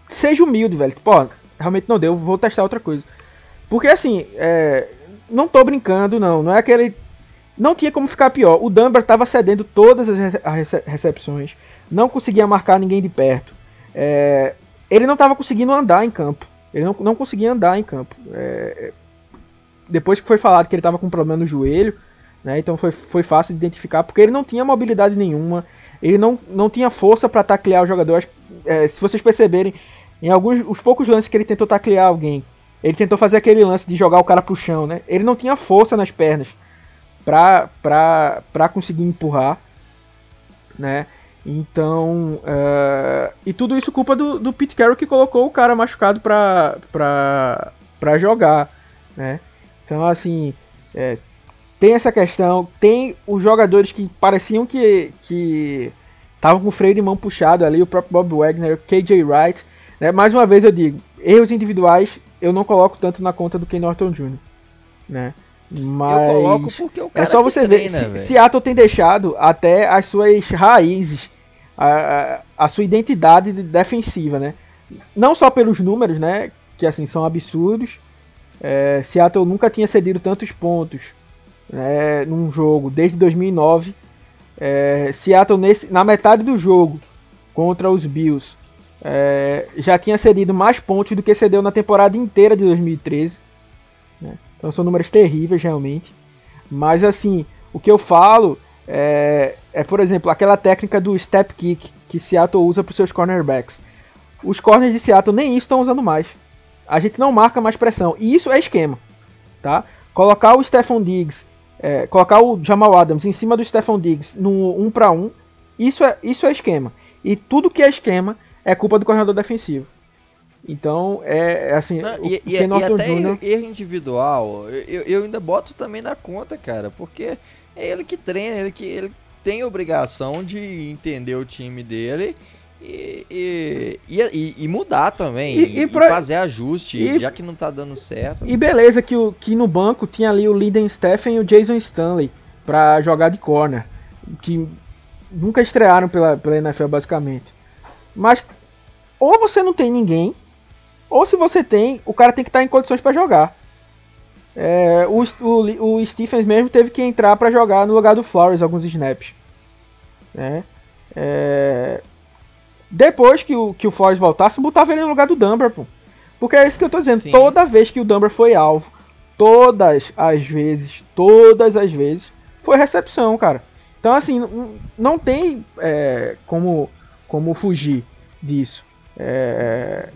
Seja humilde, velho. Pô, realmente não deu, vou testar outra coisa. Porque assim, é, não tô brincando, não. Não é aquele. Não tinha como ficar pior. O Dumber tava cedendo todas as recepções. Não conseguia marcar ninguém de perto. É, ele não tava conseguindo andar em campo. Ele não, não conseguia andar em campo. É, depois que foi falado que ele tava com problema no joelho, né, então foi, foi fácil de identificar, porque ele não tinha mobilidade nenhuma. Ele não, não tinha força para taclear o jogador. É, se vocês perceberem, em alguns os poucos lances que ele tentou taclear alguém, ele tentou fazer aquele lance de jogar o cara pro chão, né? Ele não tinha força nas pernas pra, pra, pra conseguir empurrar, né? Então, uh, e tudo isso culpa do, do Pete Carroll que colocou o cara machucado pra, pra, pra jogar, né? Então, assim, é, tem essa questão, tem os jogadores que pareciam que que estavam com o freio de mão puxado ali, o próprio Bob Wagner, KJ Wright, né? Mais uma vez eu digo, erros individuais eu não coloco tanto na conta do Ken Norton Jr., né? Mas
eu coloco porque o é cara
é só você treina, ver. Se, Seattle tem deixado até as suas raízes, a, a, a, sua identidade defensiva, né? Não só pelos números, né? Que assim são absurdos. É, Seattle nunca tinha cedido tantos pontos né, num jogo desde 2009. É, Seattle nesse, na metade do jogo contra os Bills é, já tinha cedido mais pontos do que cedeu na temporada inteira de 2013. Né? Então são números terríveis realmente. Mas assim, o que eu falo é, é, por exemplo, aquela técnica do step kick que Seattle usa para os seus cornerbacks. Os corners de Seattle nem isso estão usando mais. A gente não marca mais pressão. E isso é esquema. Tá? Colocar o Stephon Diggs, é, colocar o Jamal Adams em cima do Stephon Diggs no 1 para 1, isso é, isso é esquema. E tudo que é esquema é culpa do coordenador defensivo. Então, é, é assim.
Não, e, e, e até erro individual, eu, eu ainda boto também na conta, cara, porque é ele que treina, ele que ele tem obrigação de entender o time dele e, e, e, e mudar também, e, pra, fazer ajuste, já que não tá dando certo.
E beleza que, o, que no banco tinha ali o Linden Stephen e o Jason Stanley para jogar de corner, que nunca estrearam pela, pela NFL basicamente. Mas ou você não tem ninguém, ou se você tem, o cara tem que estar tá em condições para jogar. É, o, o, o, Stephens mesmo teve que entrar para jogar no lugar do Flowers alguns snaps. Né? É, depois que o, que o Flowers voltasse, botava ele no lugar do Dumber. Pô. Porque é isso que eu tô dizendo. Sim. Toda vez que o Dumber foi alvo, todas as vezes, todas as vezes, foi recepção, cara. Então, assim, não, não tem é, como, como fugir disso. É,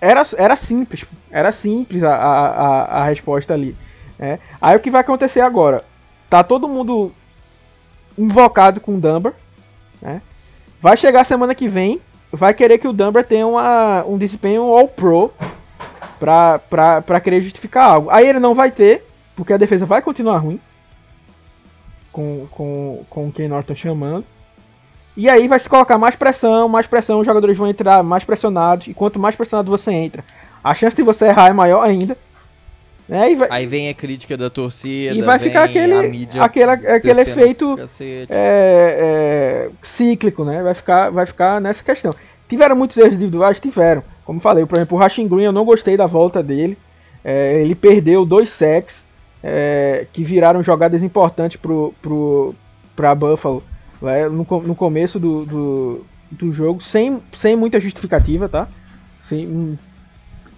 era, era simples, era simples a, a, a resposta ali. Né? Aí o que vai acontecer agora? Tá todo mundo invocado com o Dumber, né? Vai chegar semana que vem, vai querer que o Dumber tenha uma, um desempenho All-Pro pra, pra, pra querer justificar algo. Aí ele não vai ter, porque a defesa vai continuar ruim, com, com, com o Ken Norton chamando. E aí vai se colocar mais pressão, mais pressão, os jogadores vão entrar mais pressionados. E quanto mais pressionado você entra, a chance de você errar é maior ainda.
Né? Vai... Aí vem a crítica da torcida.
E vai ficar aquele, aquele, aquele efeito é, é, cíclico, né? Vai ficar, vai ficar nessa questão. Tiveram muitos erros individuais? Tiveram. Como falei, por exemplo, o Rashing Green eu não gostei da volta dele. É, ele perdeu dois sacks é, que viraram jogadas importantes pro, pro, pra Buffalo no, no começo do, do, do, jogo, sem, sem muita justificativa, tá? Sem,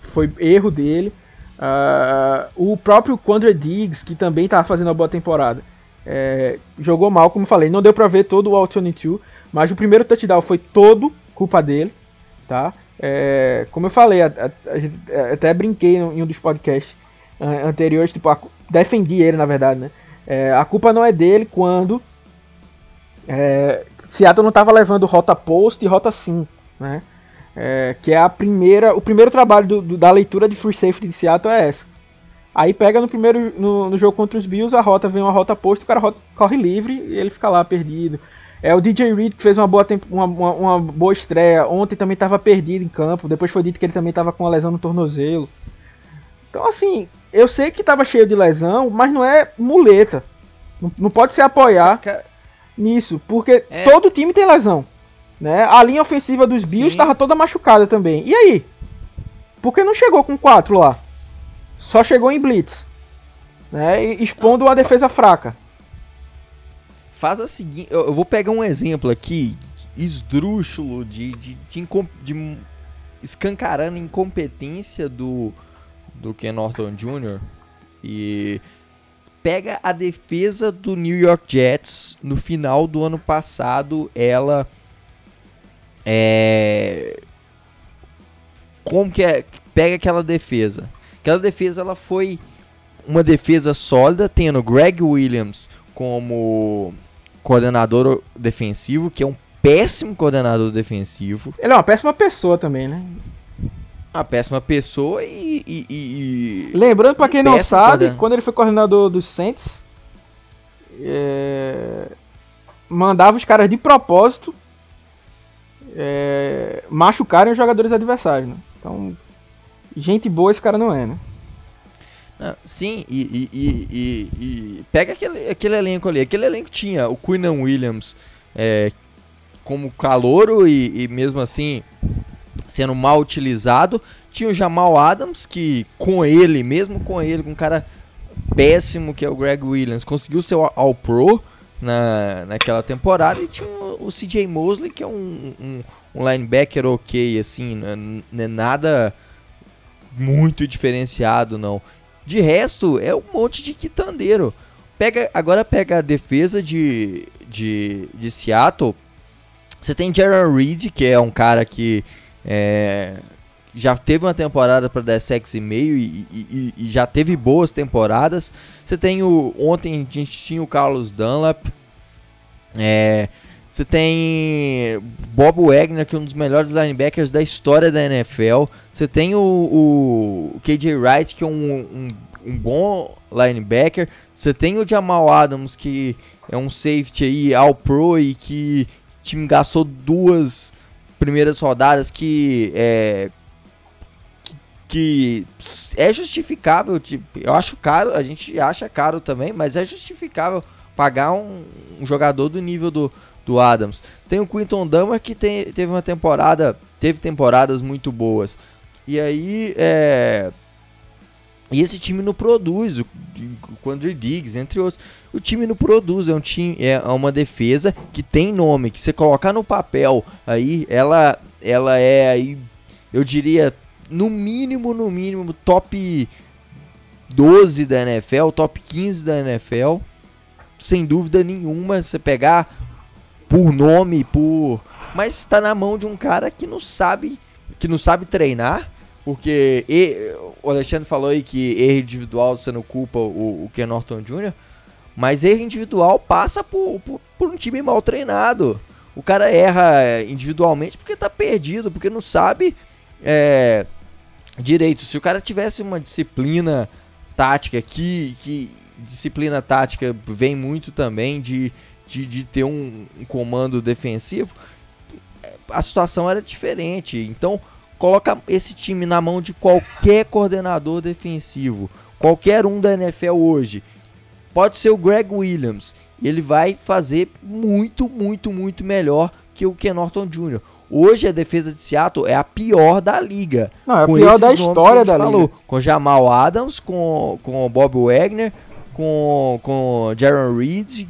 foi erro dele. Uh, o próprio Quandre Diggs, que também estava fazendo uma boa temporada, é, jogou mal, como falei, não deu para ver todo o All-22, mas o primeiro touchdown foi todo culpa dele, tá? É, como eu falei, a, a, a, até brinquei em um dos podcasts anteriores, tipo, defendi ele na verdade, né? É, a culpa não é dele quando é, Seattle não estava levando rota post e rota sim, né? É, que é a primeira, o primeiro trabalho do, do, da leitura de free safety de Seattle é essa. Aí pega no primeiro no, no jogo contra os Bills, a rota vem uma rota post, o cara rota, corre livre e ele fica lá perdido. É o DJ Reed que fez uma boa, uma, uma, uma boa estreia. Ontem também estava perdido em campo. Depois foi dito que ele também estava com uma lesão no tornozelo. Então, assim, eu sei que estava cheio de lesão, mas não é muleta. Não, não pode se apoiar nisso, porque é. todo time tem lesão. Né? A linha ofensiva dos Bills estava toda machucada também. E aí? Por que não chegou com quatro lá? Só chegou em blitz. Né? Expondo uma defesa fraca
faz a seguinte. Eu, vou pegar um exemplo aqui, esdrúxulo, de, de, de, de escancarando a incompetência do, do Ken Norton Jr. E pega a defesa do New York Jets no final do ano passado. Ela. É. Como que é? Pega aquela defesa. Aquela defesa ela foi uma defesa sólida, tendo Greg Williams como coordenador defensivo, que é um péssimo coordenador defensivo.
Ele é uma péssima pessoa também, né?
Uma péssima pessoa e. e,
e Lembrando, para quem não sabe, quando ele foi coordenador dos Saints, é... mandava os caras de propósito é... machucarem os jogadores adversários, né? Então, gente boa esse cara não é, né?
Ah, sim, e, e, e, e, pega aquele, aquele elenco ali. Aquele elenco tinha o Quinnan Williams é, como calouro e, mesmo assim sendo mal utilizado. Tinha o Jamal Adams, que com ele, mesmo com ele, com um cara péssimo que é o Greg Williams, conseguiu ser All Pro na, naquela temporada. E tinha o, o CJ Mosley, que é um, um, um linebacker ok, assim, não é nada muito diferenciado, não. De resto, é um monte de quitandeiro. Pega, agora pega a defesa de, de, de Seattle. Você tem Jaron Reed, que é um cara que é, já teve uma temporada para 10 sacks e meio e, e, já teve boas temporadas. Você tem o. Ontem a gente tinha o Carlos Dunlap. É, você tem Bob Wagner, que é um dos melhores linebackers da história da NFL. Você tem o, o KJ Wright, que é um, um, um, bom linebacker. Você tem o Jamal Adams, que é um safety aí, all pro e que o time gastou duas primeiras rodadas que é, que, é justificável. Tipo, eu acho caro, a gente acha caro também, mas é justificável pagar um, um jogador do nível do do Adams. Tem o Quinton Dummer que tem, teve uma temporada, teve temporadas muito boas. E aí, é, e esse time não produz, o, o Andrew Diggs, entre outros. O time não produz, é um time, é uma defesa que tem nome, que você colocar no papel, aí ela, ela é aí, eu diria, no mínimo, no mínimo, top 12 da NFL, top 15 da NFL, sem dúvida nenhuma. Você pegar por nome, por. Mas está na mão de um cara que não sabe. Que não sabe treinar. Porque e, o Alexandre falou aí que erro individual você não culpa o, o Ken Norton Jr. Mas erro individual passa por, por, por, um time mal treinado. O cara erra individualmente porque tá perdido, porque não sabe é, direito. Se o cara tivesse uma disciplina tática que, que disciplina tática vem muito também de de, de ter um, um comando defensivo, a situação era diferente. Então, coloca esse time na mão de qualquer coordenador defensivo, qualquer um da NFL hoje. Pode ser o Greg Williams, ele vai fazer muito, muito, muito melhor que o Ken Norton Jr. Hoje a defesa de Seattle é a pior da liga.
Não, é a pior da história da falou, liga.
Com Jamal Adams, com, com Bob Wagner, com, com Jaron Reed,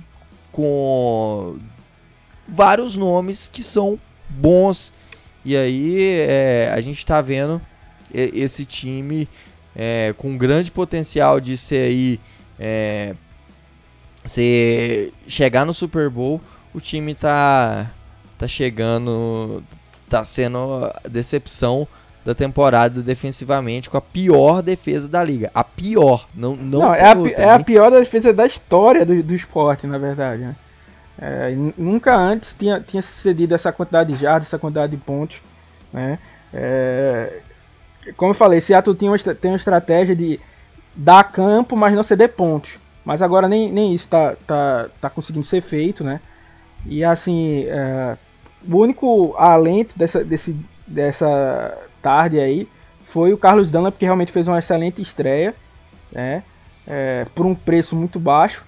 com vários nomes que são bons. E aí é, a gente está vendo esse time é, com grande potencial de ser aí é, ser, chegar no Super Bowl. O time tá tá chegando, tá sendo a decepção da temporada defensivamente com a pior defesa da liga. A pior, não não,
não é, a, é a pior defesa da história do, do esporte, na verdade. Né? É, nunca antes tinha, tinha sucedido essa quantidade de jardas, essa quantidade de pontos. Né? É, como eu falei, Seattle tinha uma, tem uma estratégia de dar campo, mas não ceder pontos. Mas agora nem, nem isso está tá, tá conseguindo ser feito, né? E assim, é, o único alento dessa, desse, dessa tarde aí foi o Carlos Dunlap, que realmente fez uma excelente estreia, né? É, por um preço muito baixo,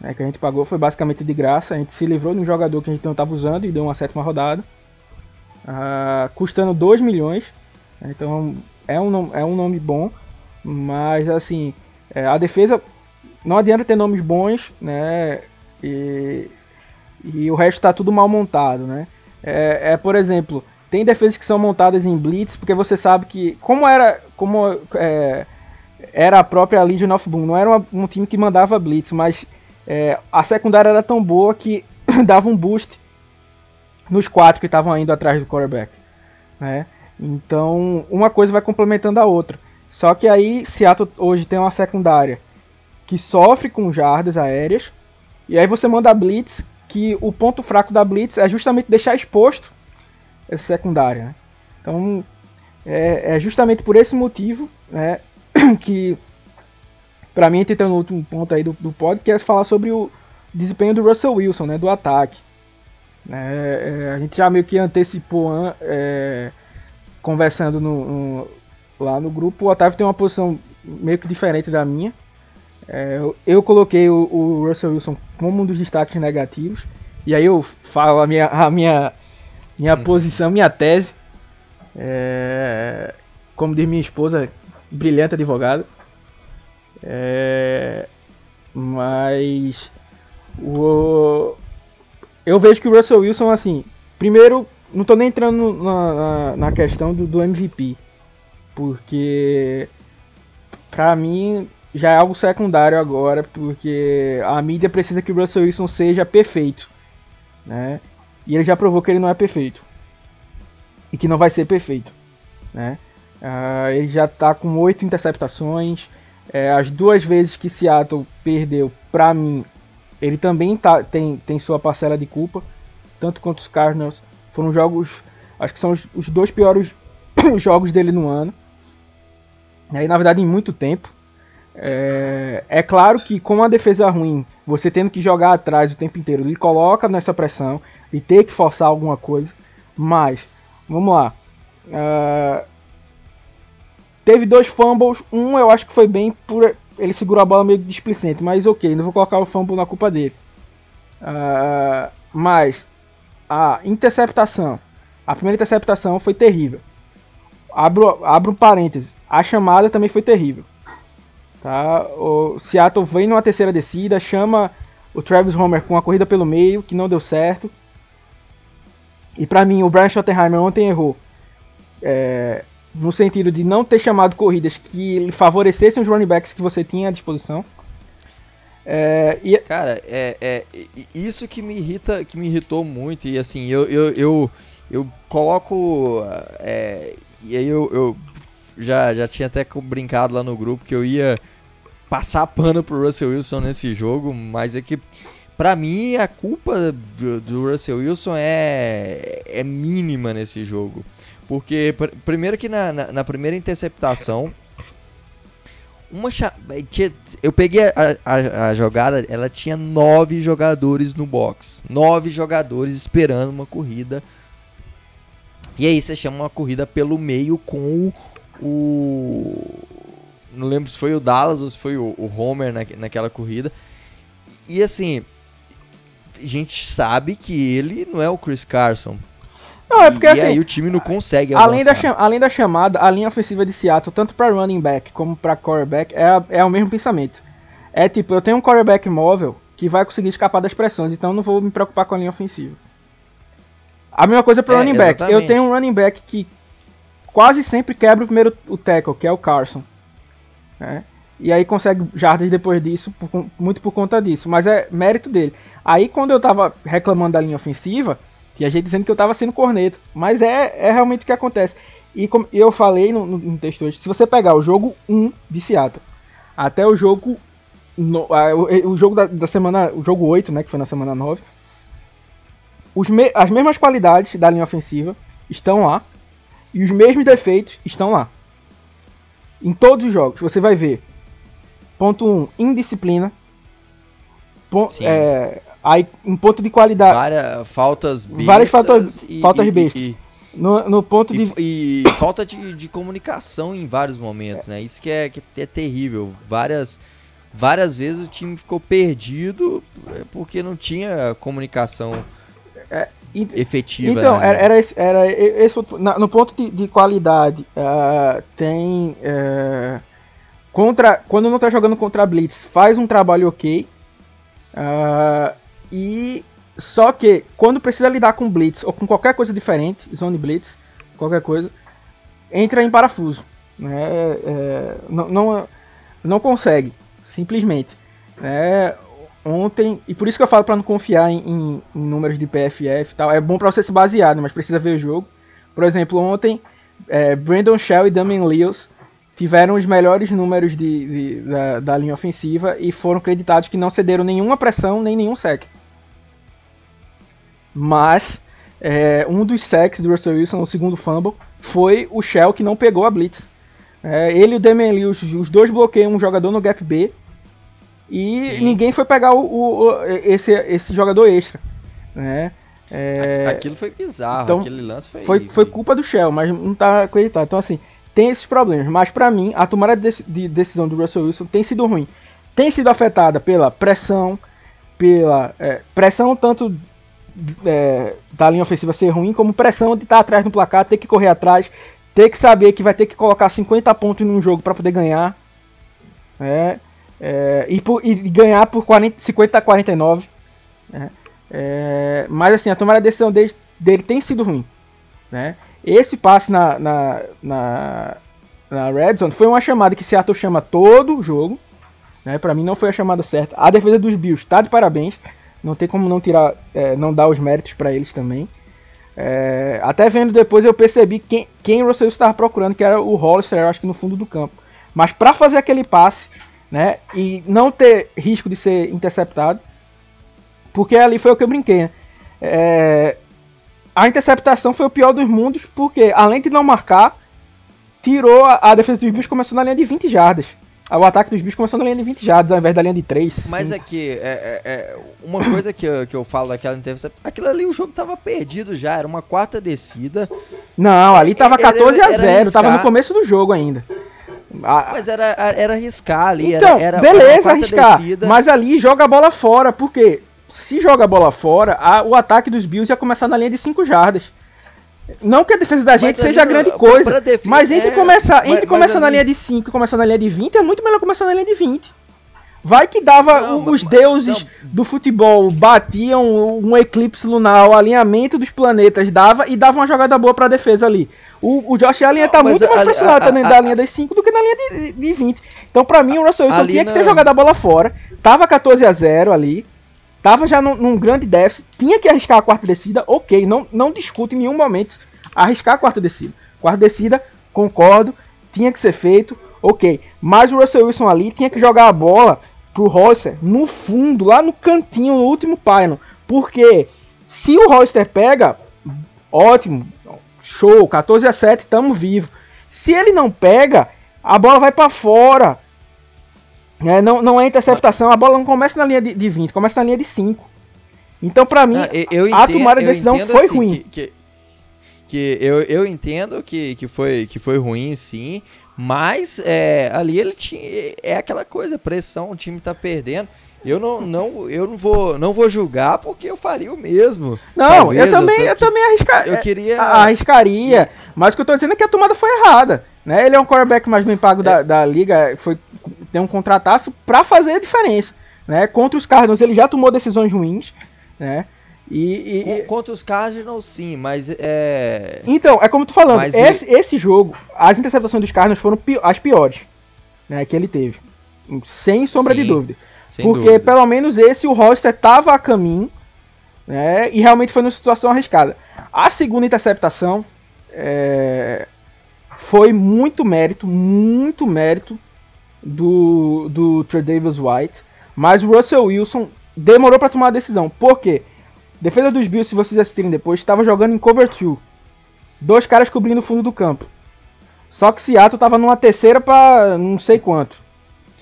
né, que a gente pagou, foi basicamente de graça. A gente se livrou de um jogador que a gente não estava usando e deu uma sétima rodada, uh, custando 2 milhões. Né, então é um, é um nome bom, mas assim, é, a defesa não adianta ter nomes bons, né? E, e o resto está tudo mal montado, né? É, é, por exemplo, tem defesas que são montadas em blitz, porque você sabe que como era, como é, era a própria Legion of Boom, não era uma, um time que mandava blitz, mas é, a secundária era tão boa que [COUGHS] dava um boost nos quatro que estavam indo atrás do quarterback, né? Então, uma coisa vai complementando a outra. Só que aí Seattle hoje tem uma secundária que sofre com jardas aéreas, e aí você manda a blitz, que o ponto fraco da blitz é justamente deixar exposto essa secundária. Né? Então, é, é, justamente por esse motivo né, [CLEARS THROAT] que, para mim, entrando no último ponto aí do, do podcast, falar sobre o desempenho do Russell Wilson, né, do ataque. É, é, a gente já meio que antecipou é, conversando no, no, lá no grupo. O Otávio tem uma posição meio que diferente da minha. É, eu, eu, coloquei o, o, Russell Wilson como um dos destaques negativos. E aí eu falo a minha, a minha, minha uhum. posição, minha tese. É, como diz minha esposa, brilhante advogada. É, mas o, eu vejo que o Russell Wilson, assim, primeiro, não tô nem entrando na, na, na questão do, do MVP, porque pra mim já é algo secundário agora, porque a mídia precisa que o Russell Wilson seja perfeito, né? E ele já provou que ele não é perfeito e que não vai ser perfeito, né? Uh, ele já está com oito interceptações. É, as duas vezes que Seattle perdeu, para mim, ele também tá, tem, tem sua parcela de culpa, tanto quanto os Cardinals. Foram jogos, acho que são os, os dois piores [COUGHS] jogos dele no ano. E aí, na verdade, em muito tempo. É, é, claro que com a defesa ruim, você tendo que jogar atrás o tempo inteiro, ele coloca nessa pressão e ter que forçar alguma coisa. Mas, vamos lá. Uh, Teve dois fumbles, um eu acho que foi bem por ele segurou a bola meio displicente, mas ok, não vou colocar o fumble na culpa dele. Uh, mas a interceptação, a primeira interceptação foi terrível. Abro, abro um parêntese, a chamada também foi terrível. Tá? O Seattle vem numa terceira descida, chama o Travis Homer com uma corrida pelo meio, que não deu certo. E para mim, o Brian Schottenheimer ontem errou. É, no sentido de não ter chamado corridas que favorecessem os running backs que você tinha à disposição.
É, e... Cara, é, é, isso que me irrita, que me irritou muito, e assim, eu, eu, eu, eu coloco. É, e aí eu, eu já, já tinha até brincado lá no grupo que eu ia passar pano pro Russell Wilson nesse jogo, mas é que para mim a culpa do, Russell Wilson é, é mínima nesse jogo. Porque, pr primeiro que na, na, na, primeira interceptação, uma eu peguei a, a, a, jogada, ela tinha nove jogadores no box. Nove jogadores esperando uma corrida. E aí você chama uma corrida pelo meio com o. não lembro se foi o Dallas ou se foi o, o Homer na, naquela corrida. E assim, a gente sabe que ele não é o Chris Carson.
Não, é porque
e
assim.
aí o time não consegue
além da, além da chamada, a linha ofensiva de Seattle, tanto para running back como para quarterback, é, é o mesmo pensamento. É tipo, eu tenho um quarterback móvel que vai conseguir escapar das pressões, então eu não vou me preocupar com a linha ofensiva. A mesma coisa para é, running back. Exatamente. Eu tenho um running back que quase sempre quebra o primeiro o tackle, que é o Carson. Né? E aí consegue jardas depois disso, por, muito por conta disso. Mas é mérito dele. Aí quando eu tava reclamando da linha ofensiva, tinha gente dizendo que eu tava sendo corneta. Mas é, é realmente o que acontece. E como eu falei no, no, no texto hoje, se você pegar o jogo 1 de Seattle até o jogo. No, o, o, jogo da, da, semana. O jogo 8, né? Que foi na semana 9. Os me, as mesmas qualidades da linha ofensiva estão lá. E os mesmos defeitos estão lá. Em todos os jogos, você vai ver. Ponto 1, indisciplina. é, aí, em ponto de qualidade.
Várias faltas
bestas. Várias faltas, e, faltas e, bestas. E, no, no ponto
e,
de.
E, falta de, de comunicação em vários momentos, é. né? Isso que é, que é terrível. Várias, várias vezes o time ficou perdido é, porque não tinha comunicação é, efetiva.
Então, né? era, era, esse, era esse no ponto de, de qualidade, uh, tem. Uh, contra, quando não está jogando contra Blitz, faz um trabalho ok. Uh, e só que quando precisa lidar com Blitz ou com qualquer coisa diferente, Zone Blitz, qualquer coisa, entra em parafuso. Né? É, não, não, não consegue, simplesmente. É, ontem, e por isso que eu falo para não confiar em, em, em, números de PFF e tal, é bom para você se basear, né? mas precisa ver o jogo. Por exemplo, ontem, é, Brandon Shell e Damien Lewis tiveram os melhores números de, de da, da, linha ofensiva e foram creditados que não cederam nenhuma pressão nem nenhum sec. Mas é, um dos sacks do Russell Wilson, o segundo fumble, foi o Shell que não pegou a blitz. É, ele e o Damian Lewis, os dois bloqueiam um jogador no gap B e Sim. ninguém foi pegar o, o, esse, esse jogador extra. Né?
É, Aquilo foi bizarro, então, aquele lance foi...
foi... Foi culpa do Shell, mas não tá acreditado. Então assim, tem esses problemas. Mas para mim, a tomada de decisão do Russell Wilson tem sido ruim. Tem sido afetada pela pressão, pela é, pressão tanto é, da linha ofensiva ser ruim, como pressão de estar tá atrás no placar, ter que correr atrás, ter que saber que vai ter que colocar 50 pontos num jogo para poder ganhar. É, é, e, por, e, ganhar por 40, 50 a 49. Né? É, mas assim, a tomada de decisão dele, dele tem sido ruim. Né? Esse passe na, na, na, na Red Zone foi uma chamada que Seattle chama todo o jogo. Né? Para mim não foi a chamada certa. A defesa dos Bills está de parabéns. Não tem como não tirar, é, não dar os méritos para eles também. É, até vendo depois eu percebi quem, quem Russell estava procurando, que era o Hollister, acho que no fundo do campo. Mas para fazer aquele passe, né, e não ter risco de ser interceptado, porque ali foi o que eu brinquei, né? É, a interceptação foi o pior dos mundos, porque além de não marcar, tirou a, a defesa dos Bills começou na linha de 20 jardas. O ataque dos bichos começou na linha de 20 jardas, ao invés da linha de 3.
Mas aqui, é, é, é, uma coisa que eu, que eu falo daquela intervenção, aquilo ali o jogo tava perdido já, era uma quarta descida.
Não, ali tava 14 a 0, tava no começo do jogo ainda.
Mas era, era arriscar ali,
então,
era, era
beleza, arriscar, descida. mas ali joga a bola fora, porque se joga a bola fora, a, o ataque dos Bills ia começar na linha de 5 jardas. Não que a defesa da gente mas seja ali, grande coisa, mas entre é, começar, entre mas, começar mas na ali... linha de 5 e começar na linha de 20, é muito melhor começar na linha de 20. Vai que dava não, os deuses não. do futebol batiam um eclipse lunar, o alinhamento dos planetas dava e dava uma jogada boa pra defesa ali. O, o Josh Allen estar tá muito mais pressionado também da linha das 5 do que na linha de, de 20. Então, pra mim, o Russell Wilson tinha que ter jogado a bola fora. Tava 14 a 0 ali. Tava já num, num, grande déficit, tinha que arriscar a quarta descida, ok, não, não discuto em nenhum momento arriscar a quarta descida. Quarta descida, concordo, tinha que ser feito, ok. Mas o Russell Wilson ali tinha que jogar a bola pro Hollister no fundo, lá no cantinho, no último pylon. Porque se o Hollister pega, ótimo, show, 14 a 7, tamo vivo. Se ele não pega, a bola vai para fora. É, não, não é interceptação, a bola não começa na linha de, de 20, começa na linha de 5. Então, para mim, ah, eu, a tomada de decisão foi assim, ruim.
Que, que, que, eu, eu entendo que, que, foi, que foi ruim, sim, mas é, ali ele tinha. É aquela coisa, pressão, o time tá perdendo. Eu não, não, eu não vou, não vou julgar porque eu faria o mesmo.
Não, Talvez, eu também, eu, eu também arrisca, eu queria arriscaria, mas o que eu tô dizendo é que a tomada foi errada, né? Ele é um quarterback mais bem pago é. da, da liga, foi tem um contrataço para fazer a diferença, né? Contra os Cardinals ele já tomou decisões ruins, né? E,
e contra os Cardinals sim, mas é
Então, é como tu falando, esse, e... esse jogo, as interceptações dos Cardinals foram pi as piores, né, que ele teve. Sem sombra sim, de dúvida. Porque dúvida. pelo menos esse o Hollister tava a caminho, né? E realmente foi numa situação arriscada. A segunda interceptação é, foi muito mérito, muito mérito do, do Davis White, mas o Russell Wilson demorou para tomar a decisão. Por quê? Defesa dos Bills, se vocês assistirem depois, estava jogando em cover 2. Dois caras cobrindo o fundo do campo. Só que Seattle estava numa terceira para não sei quanto.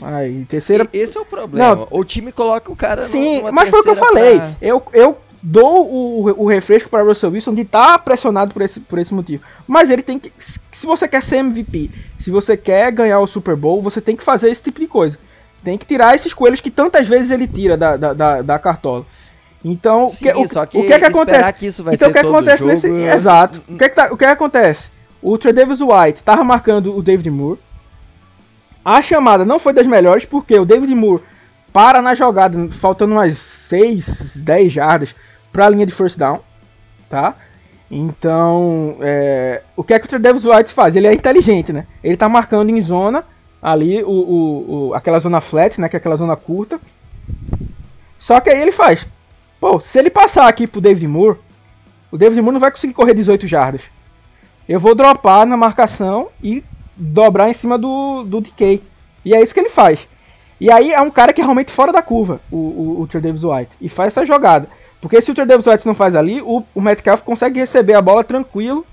Aí, terceira.
E, esse é o problema. Não, o time coloca o cara
Sim, mas foi o que eu falei. Pra... Eu, eu dou o, o refresco para Russell Wilson de estar tá pressionado por esse, por esse motivo. Mas ele tem que. Se você quer ser MVP, se você quer ganhar o Super Bowl, você tem que fazer esse tipo de coisa. Tem que tirar esses coelhos que tantas vezes ele tira da, da, da, da cartola. Então,
Sim,
o,
que,
que, o que é que acontece?
Que então,
o que, é acontece
jogo,
nesse. É... Exato. O que, é que, tá, o que, é que acontece? O Trey Davis White tava marcando o David Moore. A chamada não foi das melhores, porque o David Moore para na jogada, faltando umas 6, 10 jardas para a linha de first down, tá? Então, é, o que é que o Davis White faz? Ele é inteligente, né? Ele tá marcando em zona, ali, o, o, o, aquela zona flat, né? Que é aquela zona curta. Só que aí ele faz, pô, se ele passar aqui pro David Moore, o David Moore não vai conseguir correr 18 jardas. Eu vou dropar na marcação e dobrar em cima do, do DK. E é isso que ele faz. E aí é um cara que é realmente fora da curva, o, o, o Trey Davis White. E faz essa jogada. Porque se o Trey Davis White não faz ali, o, o Metcalf consegue receber a bola tranquilo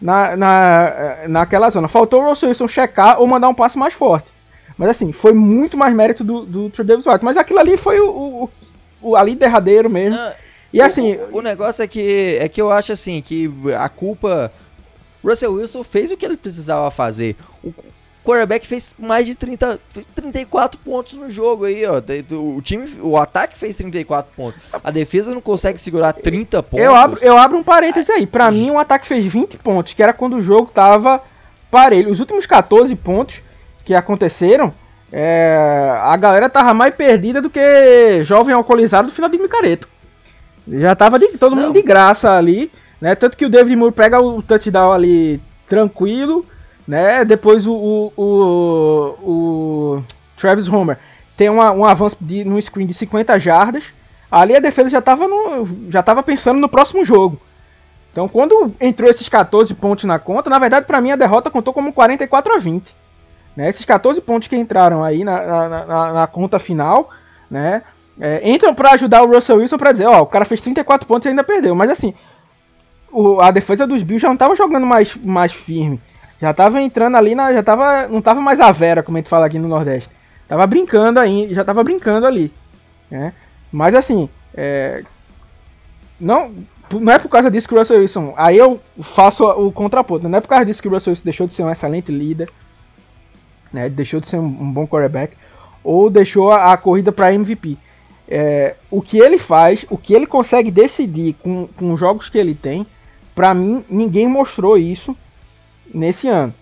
na, na, naquela zona. Faltou o Russell Wilson checar ou mandar um passe mais forte. Mas assim, foi muito mais mérito do, do Trey Davis White. Mas aquilo ali foi o, o, o ali derradeiro mesmo. Não, e assim.
O, o, negócio é que, é que eu acho assim, que a culpa. Russell Wilson fez o que ele precisava fazer. O, quarterback fez mais de 30, 34 pontos no jogo aí, ó. O time, o ataque fez 34 pontos. A defesa não consegue segurar 30 pontos.
Eu abro, eu abro um parêntese aí. Para mim, o ataque fez 20 pontos, que era quando o jogo tava parelho. Os últimos 14 pontos que aconteceram, é, a galera tava mais perdida do que jovem alcoolizado do final de micareto. Já tava de, todo não. mundo de graça ali, né? Tanto que o David Moore pega o touchdown ali tranquilo né? Depois o, o, o, o Travis Homer tem uma, um avanço de, no screen de 50 jardas. Ali a defesa já estava já tava pensando no próximo jogo. Então quando entrou esses 14 pontos na conta, na verdade para mim a derrota contou como 44 a 20. Né? Esses 14 pontos que entraram aí na, na, na, na conta final, né? É, entram para ajudar o Russell Wilson para dizer, ó, o cara fez 34 pontos e ainda perdeu. Mas assim, o, a defesa dos Bills já não estava jogando mais, mais firme. Já tava entrando ali, na, já tava, não tava mais a Vera, como a gente fala aqui no Nordeste. Tava brincando aí, já tava brincando ali. Né? Mas assim, é, não, não é por causa disso que o Russell Wilson. Aí eu faço o contraponto. Não é por causa disso que o Russell Wilson deixou de ser um excelente líder, né? deixou de ser um, bom quarterback, ou deixou a, a corrida para MVP. É, o que ele faz, o que ele consegue decidir com, com os jogos que ele tem, para mim ninguém mostrou isso nesse ano,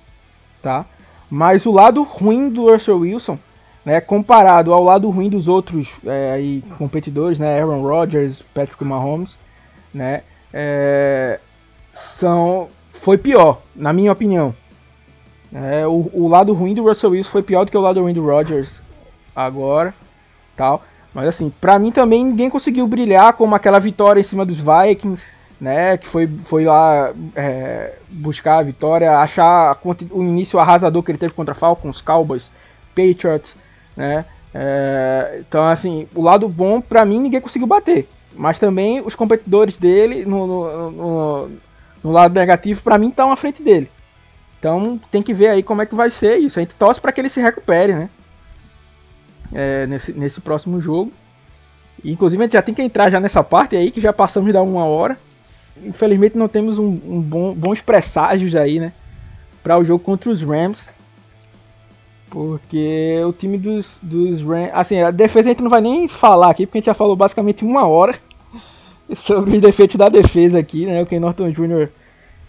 tá? Mas o lado ruim do Russell Wilson, né, comparado ao lado ruim dos outros é, competidores, né, Aaron Rodgers, Patrick Mahomes, né, é, são, foi pior, na minha opinião. É, o, o, lado ruim do Russell Wilson foi pior do que o lado ruim do Rodgers agora, tal. Mas assim, para mim também ninguém conseguiu brilhar como aquela vitória em cima dos Vikings, né, que foi, foi lá é, buscar a vitória, achar o início arrasador que ele teve contra Falcons, Cowboys, Patriots, né, é, então assim, o lado bom para mim ninguém conseguiu bater, mas também os competidores dele no, no, no, no lado negativo para mim estão à frente dele, então tem que ver aí como é que vai ser isso, a gente torce para que ele se recupere, né, é, nesse, nesse próximo jogo. Inclusive a gente já tem que entrar já nessa parte aí, que já passamos dar uma hora infelizmente não temos um, um bom, bons presságios aí, né? Para o jogo contra os Rams. Porque o time dos, dos Rams. Assim, a defesa a gente não vai nem falar aqui, porque a gente já falou basicamente uma hora [LAUGHS] sobre os defeitos da defesa aqui, né? O Ken Norton Jr.,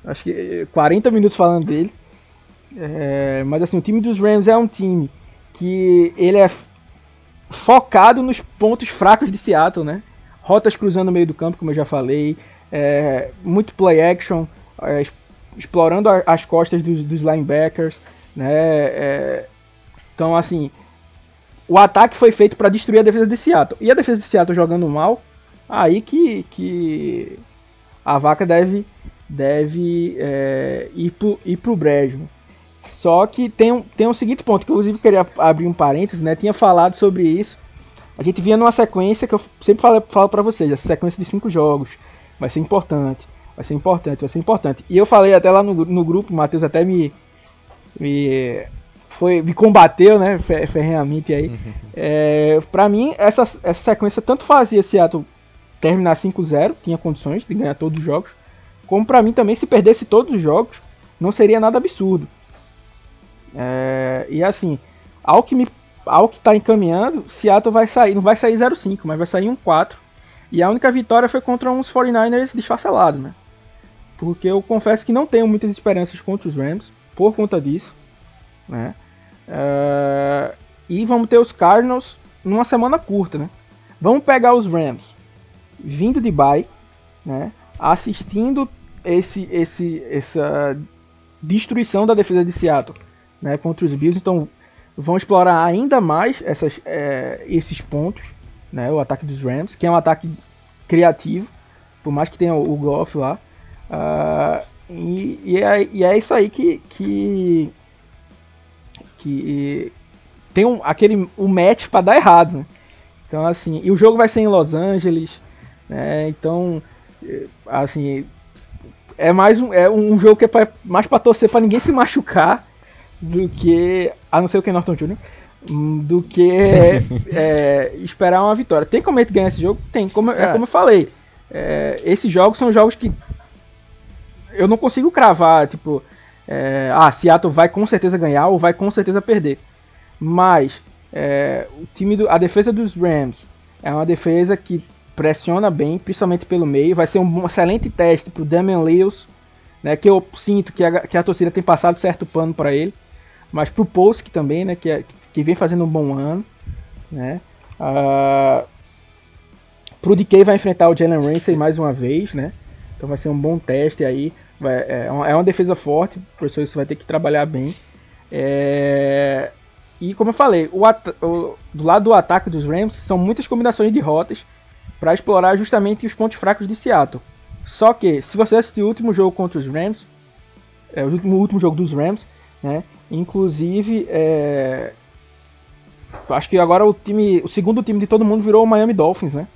acho que 40 minutos falando dele. É, mas assim, o time dos Rams é um time que ele é focado nos pontos fracos de Seattle, né? Rotas cruzando o meio do campo, como eu já falei é, muito play action, é, explorando a, as costas dos, dos linebackers, né? É, então, assim, o ataque foi feito para destruir a defesa de Seattle. E a defesa de Seattle jogando mal, aí que, que a vaca deve, deve é, ir, pro, pro brejo. Só que tem um, tem um seguinte ponto, que eu inclusive queria abrir um parênteses, né? Tinha falado sobre isso. A gente vinha numa sequência que eu sempre falo, falo para vocês, essa sequência de cinco jogos vai ser importante, vai ser importante, vai ser importante. E eu falei até lá no, no grupo, o Matheus até me, me foi me combateu, né, ferrenhamente aí. Uhum. É, para mim, essa, essa sequência tanto fazia Seattle terminar 5-0, tinha condições de ganhar todos os jogos, como para mim também se perdesse todos os jogos, não seria nada absurdo. É, e assim, ao que me ao que tá encaminhando, Seattle vai sair, não vai sair 0-5, mas vai sair 1-4. E a única vitória foi contra uns 49ers desfacelados, né? Porque eu confesso que não tenho muitas esperanças contra os Rams por conta disso, né? Uh, e vamos ter os Cardinals numa semana curta, né? Vamos pegar os Rams vindo de bye, né? Assistindo esse, esse, essa destruição da defesa de Seattle, né? Contra os Bills, então vão explorar ainda mais essas, é, esses pontos, né? O ataque dos Rams, que é um ataque criativo, por mais que tenha o, o Goff lá. Uh, e, e, é, e, é, isso aí que, que que tem um, aquele o um match para dar errado. Né? Então assim, e o jogo vai ser em Los Angeles, né? Então assim, é mais um, é um jogo que é pra, mais para torcer para ninguém se machucar do que a não ser o Ken Norton Jr. Hum, do que [LAUGHS] é, esperar uma vitória. Tem como ele ganhar esse jogo? Tem, como, é. é como eu falei. É, esses jogos são jogos que eu não consigo cravar, tipo, é, ah, Seattle vai com certeza ganhar ou vai com certeza perder. Mas é, o time do, a defesa dos Rams é uma defesa que pressiona bem, principalmente pelo meio. Vai ser um excelente teste para o Damian Lewis, né, que eu sinto que a, que a torcida tem passado certo pano para ele. Mas para o Polsk também, né, que, é, que vem fazendo um bom ano. Né. Uh, pro DK vai enfrentar o Jalen Ramsey mais uma vez, né? Então vai ser um bom teste aí. É, é, uma, é uma defesa forte, o professor isso vai ter que trabalhar bem. É, e como eu falei, o, o, do lado do ataque dos Rams são muitas combinações de rotas para explorar justamente os pontos fracos de Seattle. Só que, se você assistir o último jogo contra os Rams, é, o o último jogo dos Rams, né, inclusive, é, acho que agora o time, o segundo time de todo mundo virou o Miami Dolphins, né,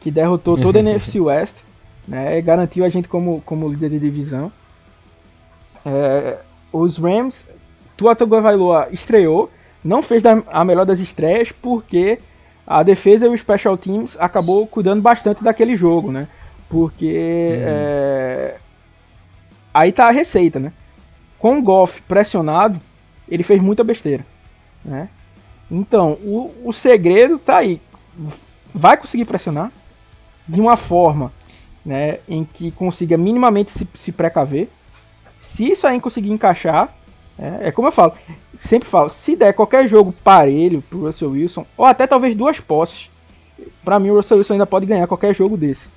que derrotou toda [LAUGHS] a NFC West né, garantiu a gente como, como líder de divisão. É, os Rams, Tua Tagovailoa estreou, não fez a melhor das estreias porque a defesa e o Special Teams acabou cuidando bastante daquele jogo, né? Porque uhum. é, aí tá a receita, né? Com o Goff pressionado, ele fez muita besteira, né? Então, o, o segredo tá aí. Vai conseguir pressionar de uma forma né, em que consiga minimamente se, se precaver. Se isso aí conseguir encaixar, é, é, como eu falo, sempre falo, se der qualquer jogo parelho pro Russell Wilson, ou até talvez duas posses, para mim o Russell Wilson ainda pode ganhar qualquer jogo desse.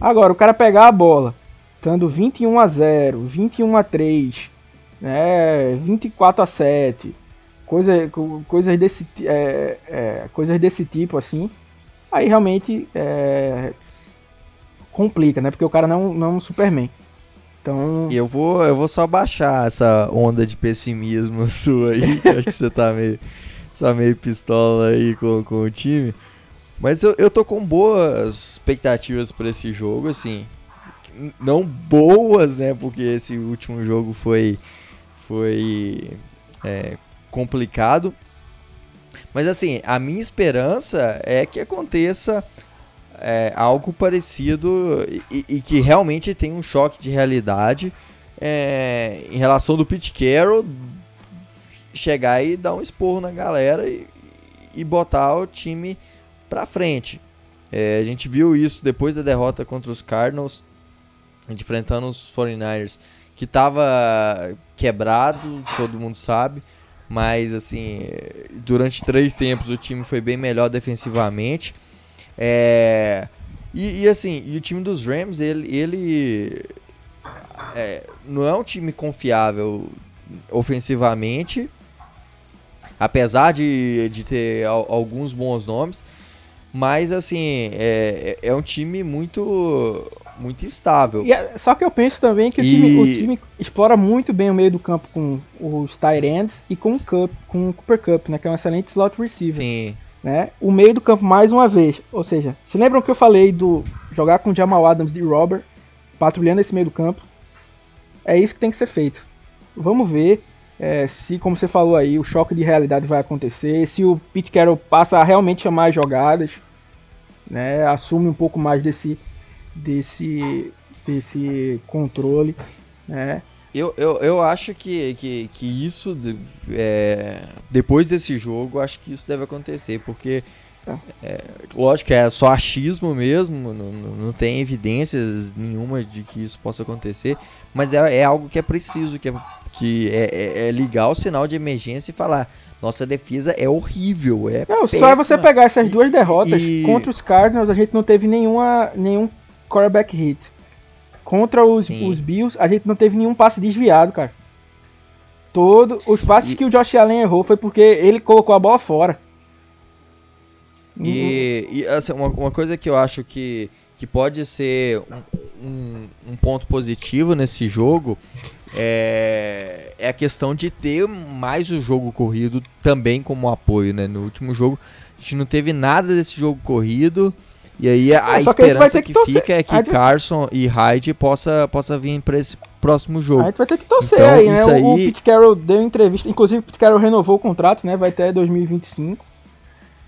Agora, o cara pegar a bola, estando 21 a 0, 21 a 3, né, 24 a 7, coisa, coisas desse é, é, coisas desse tipo assim, aí realmente é, complica, né? Porque o cara não, não é um Superman. Então.
Eu vou, eu vou só baixar essa onda de pessimismo [LAUGHS] sua aí, que acho que você tá meio, tá meio pistola aí com, com o time. Mas eu, eu tô com boas expectativas para esse jogo, assim. Não boas, né? Porque esse último jogo foi, foi é, complicado. Mas assim, a minha esperança é que aconteça é, algo parecido e, e, que realmente tem um choque de realidade é, em relação do Pete Carroll chegar e dar um esporro na galera e, e botar o time pra frente. É, a gente viu isso depois da derrota contra os Cardinals, enfrentando os 49ers, que tava quebrado, todo mundo sabe, mas assim, durante três tempos o time foi bem melhor defensivamente. É, e, e, assim, e o time dos Rams, ele, ele é, não é um time confiável ofensivamente, apesar de, de ter alguns bons nomes, mas assim, é, é um time muito muito instável.
É, só que eu penso também que e... o, time, o, time, explora muito bem o meio do campo com os tight ends e com o Cup, com o Cooper Cup, né, que é um excelente slot receiver.
Sim.
Né? O meio do campo mais uma vez. Ou seja, se lembram que eu falei do jogar com Jamal Adams de Robert, patrulhando esse meio do campo? É isso que tem que ser feito. Vamos ver. é, se, como você falou aí, o choque de realidade vai acontecer, se o Pete Carroll passa a realmente chamar as jogadas, né, assume um pouco mais desse, desse, desse controle, né.
Eu, eu, eu acho que, que, que isso, é, depois desse jogo, acho que isso deve acontecer, porque é, lógico é só achismo mesmo, não, não tem evidências nenhuma de que isso possa acontecer, mas é, é algo que é preciso, que, é, que é, é, é ligar o sinal de emergência e falar, nossa defesa é horrível, é
não, Só é você pegar essas duas derrotas, e... contra os Cardinals a gente não teve nenhuma, nenhum quarterback hit. Contra os, os Bills a gente não teve nenhum passe desviado, cara. Todo, os passes e... que o Josh Allen errou foi porque ele colocou a bola fora.
E, e assim, uma, uma, coisa que eu acho que, que pode ser um, um, um ponto positivo nesse jogo é, é, a questão de ter mais o jogo corrido também como apoio, né? No último jogo a gente não teve nada desse jogo corrido. E aí a, é, esperança que, que fica é que Carson e Hyde possa, possa vir para esse próximo jogo.
A gente vai ter que torcer então, aí, né? Aí... O, Pete Carroll deu entrevista, inclusive o Pete Carroll renovou o contrato, né? Vai até 2025.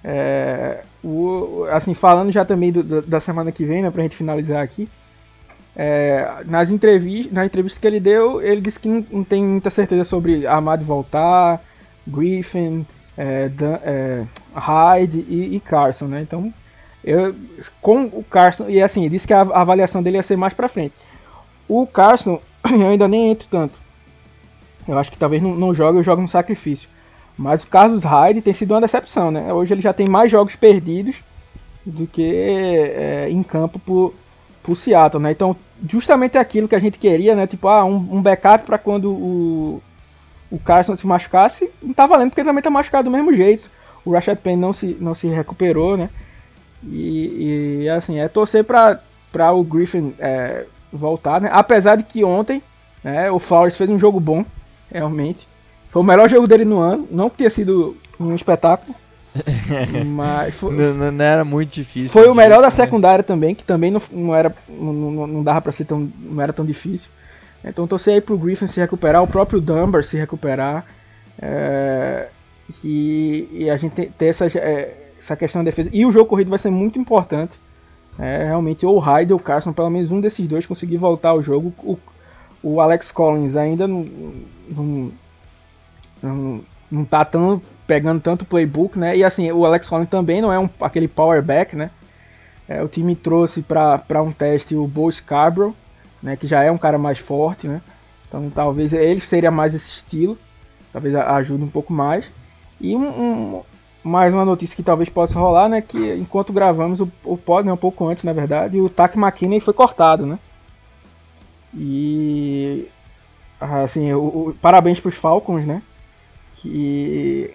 É, o, assim, falando já também do, da semana que vem, né, pra gente finalizar aqui. É, nas entrevistas, na entrevista que ele deu, ele disse que não, não tem muita certeza sobre Amado voltar, Griffin, é, Dan, é, Hyde e, e, Carson, né? Então, eu, com o Carson, e assim, disse que a, avaliação dele ia ser mais pra frente. O Carson, [CLEARS THROAT] eu ainda nem entro tanto. Eu acho que talvez não, não jogue, eu jogo no sacrifício. Mas o Carlos Hyde tem sido uma decepção, né? Hoje ele já tem mais jogos perdidos do que é, em campo por, por Seattle, né? Então, justamente aquilo que a gente queria, né? Tipo, ah, um, um backup para quando o, o Carson se machucasse, não tá valendo porque ele também tá machucado do mesmo jeito. O Rashad Penn não se, não se recuperou, né? E, e assim, é torcer para o Griffin é, voltar, né? Apesar de que ontem né, o Flowers fez um jogo bom, realmente. Foi o melhor jogo dele no ano. Não que tenha sido um espetáculo. [LAUGHS] mas foi,
não, não, era muito difícil.
Foi o melhor da né? secundária também, que também não, não era não, não dava para ser tão não era tão difícil. Então torcer aí pro Griffin se recuperar, o próprio Dunbar se recuperar. É, e, e, a gente ter essa, é, essa questão da defesa. E o jogo corrido vai ser muito importante. É, realmente, ou o Hyde ou o Carson, pelo menos um desses dois conseguir voltar ao jogo. O, o Alex Collins ainda não, não não, não tá tão pegando tanto playbook, né? E assim, o Alex Collins também não é um, aquele power back, né? É, o time trouxe para um teste o Bo Scarborough, né? Que já é um cara mais forte, né? Então talvez ele seria mais esse estilo, talvez ajude um pouco mais. E um, um, mais uma notícia que talvez possa rolar, né? Que enquanto gravamos o, o pod, né, um pouco antes, na verdade, o Tack McKinney foi cortado, né? E assim, o, o parabéns para os Falcons, né? que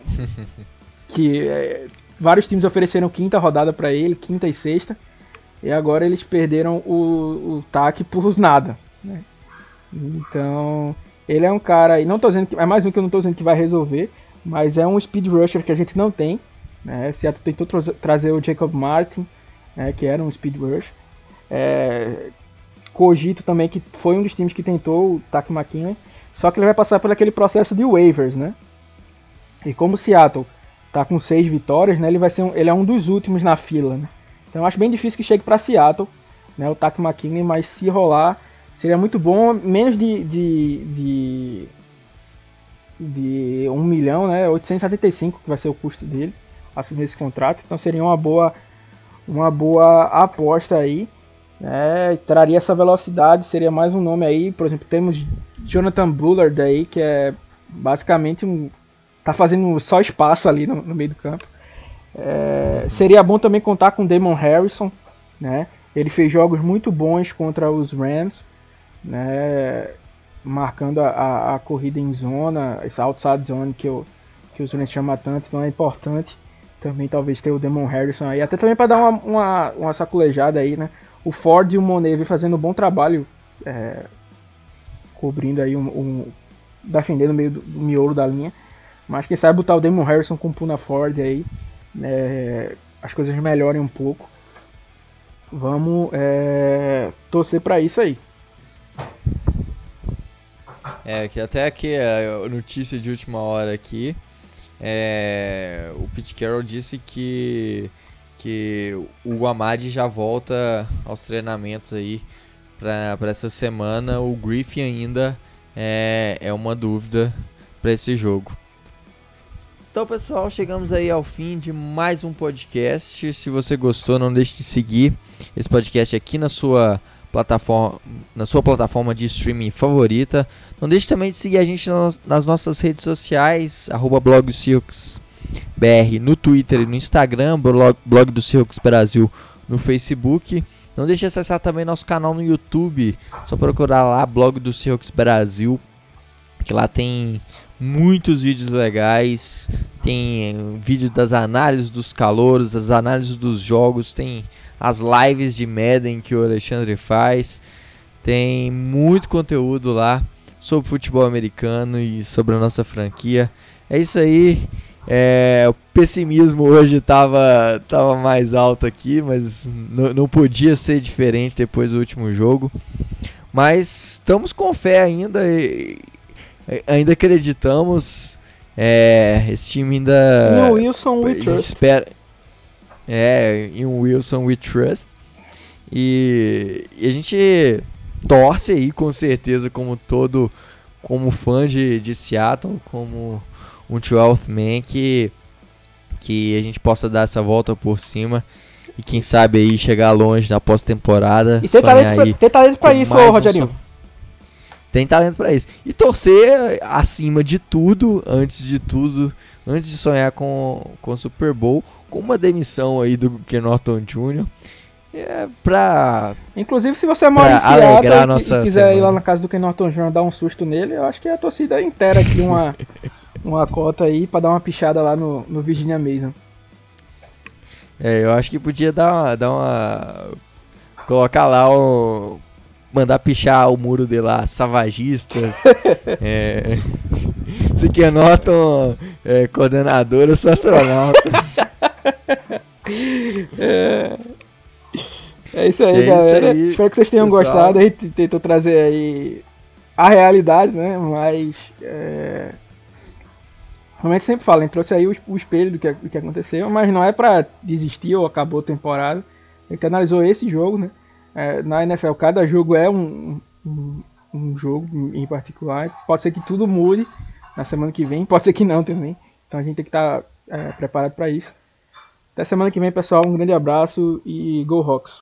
que é, vários times ofereceram quinta rodada para ele, quinta e sexta, e agora eles perderam o, o por nada, né? Então, ele é um cara, e não tô dizendo que, é mais um que eu não tô dizendo que vai resolver, mas é um speed rusher que a gente não tem, né? Seattle tentou tra trazer o Jacob Martin, né, que era um speed rush. É, cogito também que foi um dos times que tentou o Tack McKinley, só que ele vai passar por aquele processo de waivers, né? E como o Seattle tá com seis vitórias, né, ele vai ser um, ele é um dos últimos na fila, né? Então acho bem difícil que chegue para Seattle, né, o Tack McKinley, mas se rolar seria muito bom, menos de de, de, de 1 milhão, né, 875 que vai ser o custo dele assumir esse contrato, então seria uma boa uma boa aposta aí, né, traria essa velocidade, seria mais um nome aí, por exemplo, temos Jonathan Bullard aí, que é basicamente um tá fazendo só espaço ali no, no meio do campo. É, seria bom também contar com Damon Harrison, né? Ele fez jogos muito bons contra os Rams, né? Marcando a, a, corrida em zona, essa outside zone que, eu, que os Rams chamam tanto, então é importante também talvez ter o Damon Harrison aí, até também para dar uma, uma, uma, saculejada aí, né? O Ford e o Monet vem fazendo um bom trabalho é, cobrindo aí um, um defendendo o meio do, do miolo da linha. Mas quem sabe botar o Damon Harrison com o Puna Ford aí, é, as coisas melhorem um pouco. Vamos é, torcer para isso aí.
É, que até aqui a notícia de última hora aqui, é, o Pete Carroll disse que, que o Amadi já volta aos treinamentos aí para essa semana. O Griffin ainda é, é uma dúvida para esse jogo. Então, pessoal, chegamos aí ao fim de mais um podcast. Se você gostou, não deixe de seguir esse podcast aqui na sua plataforma, na sua plataforma de streaming favorita. Não deixe também de seguir a gente nas nossas redes sociais, arroba no Twitter e no Instagram, blog, blog do Circus Brasil no Facebook. Não deixe de acessar também nosso canal no YouTube, só procurar lá, blog do Circus Brasil, que lá tem muitos vídeos legais. Tem eh, vídeo das análises dos calouros, as análises dos jogos, tem as lives de Madden que o Alexandre faz. Tem muito conteúdo lá sobre futebol americano e sobre a nossa franquia. É isso aí. É, o pessimismo hoje estava tava mais alto aqui, mas não podia ser diferente depois do último jogo. Mas estamos com fé ainda e, ainda acreditamos. É, esse time ainda.
No Wilson trust.
Espera, é, em um Wilson we trust. E, e, a gente torce aí com certeza, como todo. Como fã de, de Seattle, como um 12 man, que, que a gente possa dar essa volta por cima. E quem sabe aí chegar longe na pós-temporada.
E ter talento, pra, ter talento pra isso, Rogerinho. Um
tem talento para isso. E torcer acima de tudo, antes de tudo, antes de sonhar com com o Super Bowl, com uma demissão aí do Ken Norton Jr. É pra.
Inclusive, se você mora em Seattle e, e, quiser semana. ir lá na casa do Ken Norton Jr. dar um susto nele, eu acho que a torcida inteira aqui uma, [LAUGHS] uma cota aí pra dar uma pichada lá no, no Virginia Mason.
É, eu acho que podia dar uma. Dar uma colocar lá o mandar pichar o muro de lá, savagistas. [LAUGHS] é, se que anotam é, coordenador, eu sou astronauta. [LAUGHS] [LAUGHS]
é, é isso aí, é galera. Isso aí, Espero que vocês tenham pessoal. gostado. A gente tentou trazer aí a realidade, né? Mas. É... Realmente sempre falo, a gente trouxe aí o, o espelho do que, do que aconteceu, mas não é pra desistir ou acabou a temporada. A gente analisou esse jogo, né? é, na NFL cada jogo é um, um, um, jogo em particular. Pode ser que tudo mude na semana que vem, pode ser que não também. Então a gente tem que estar tá, é, preparado para isso. Até semana que vem, pessoal. Um grande abraço e Go Rocks!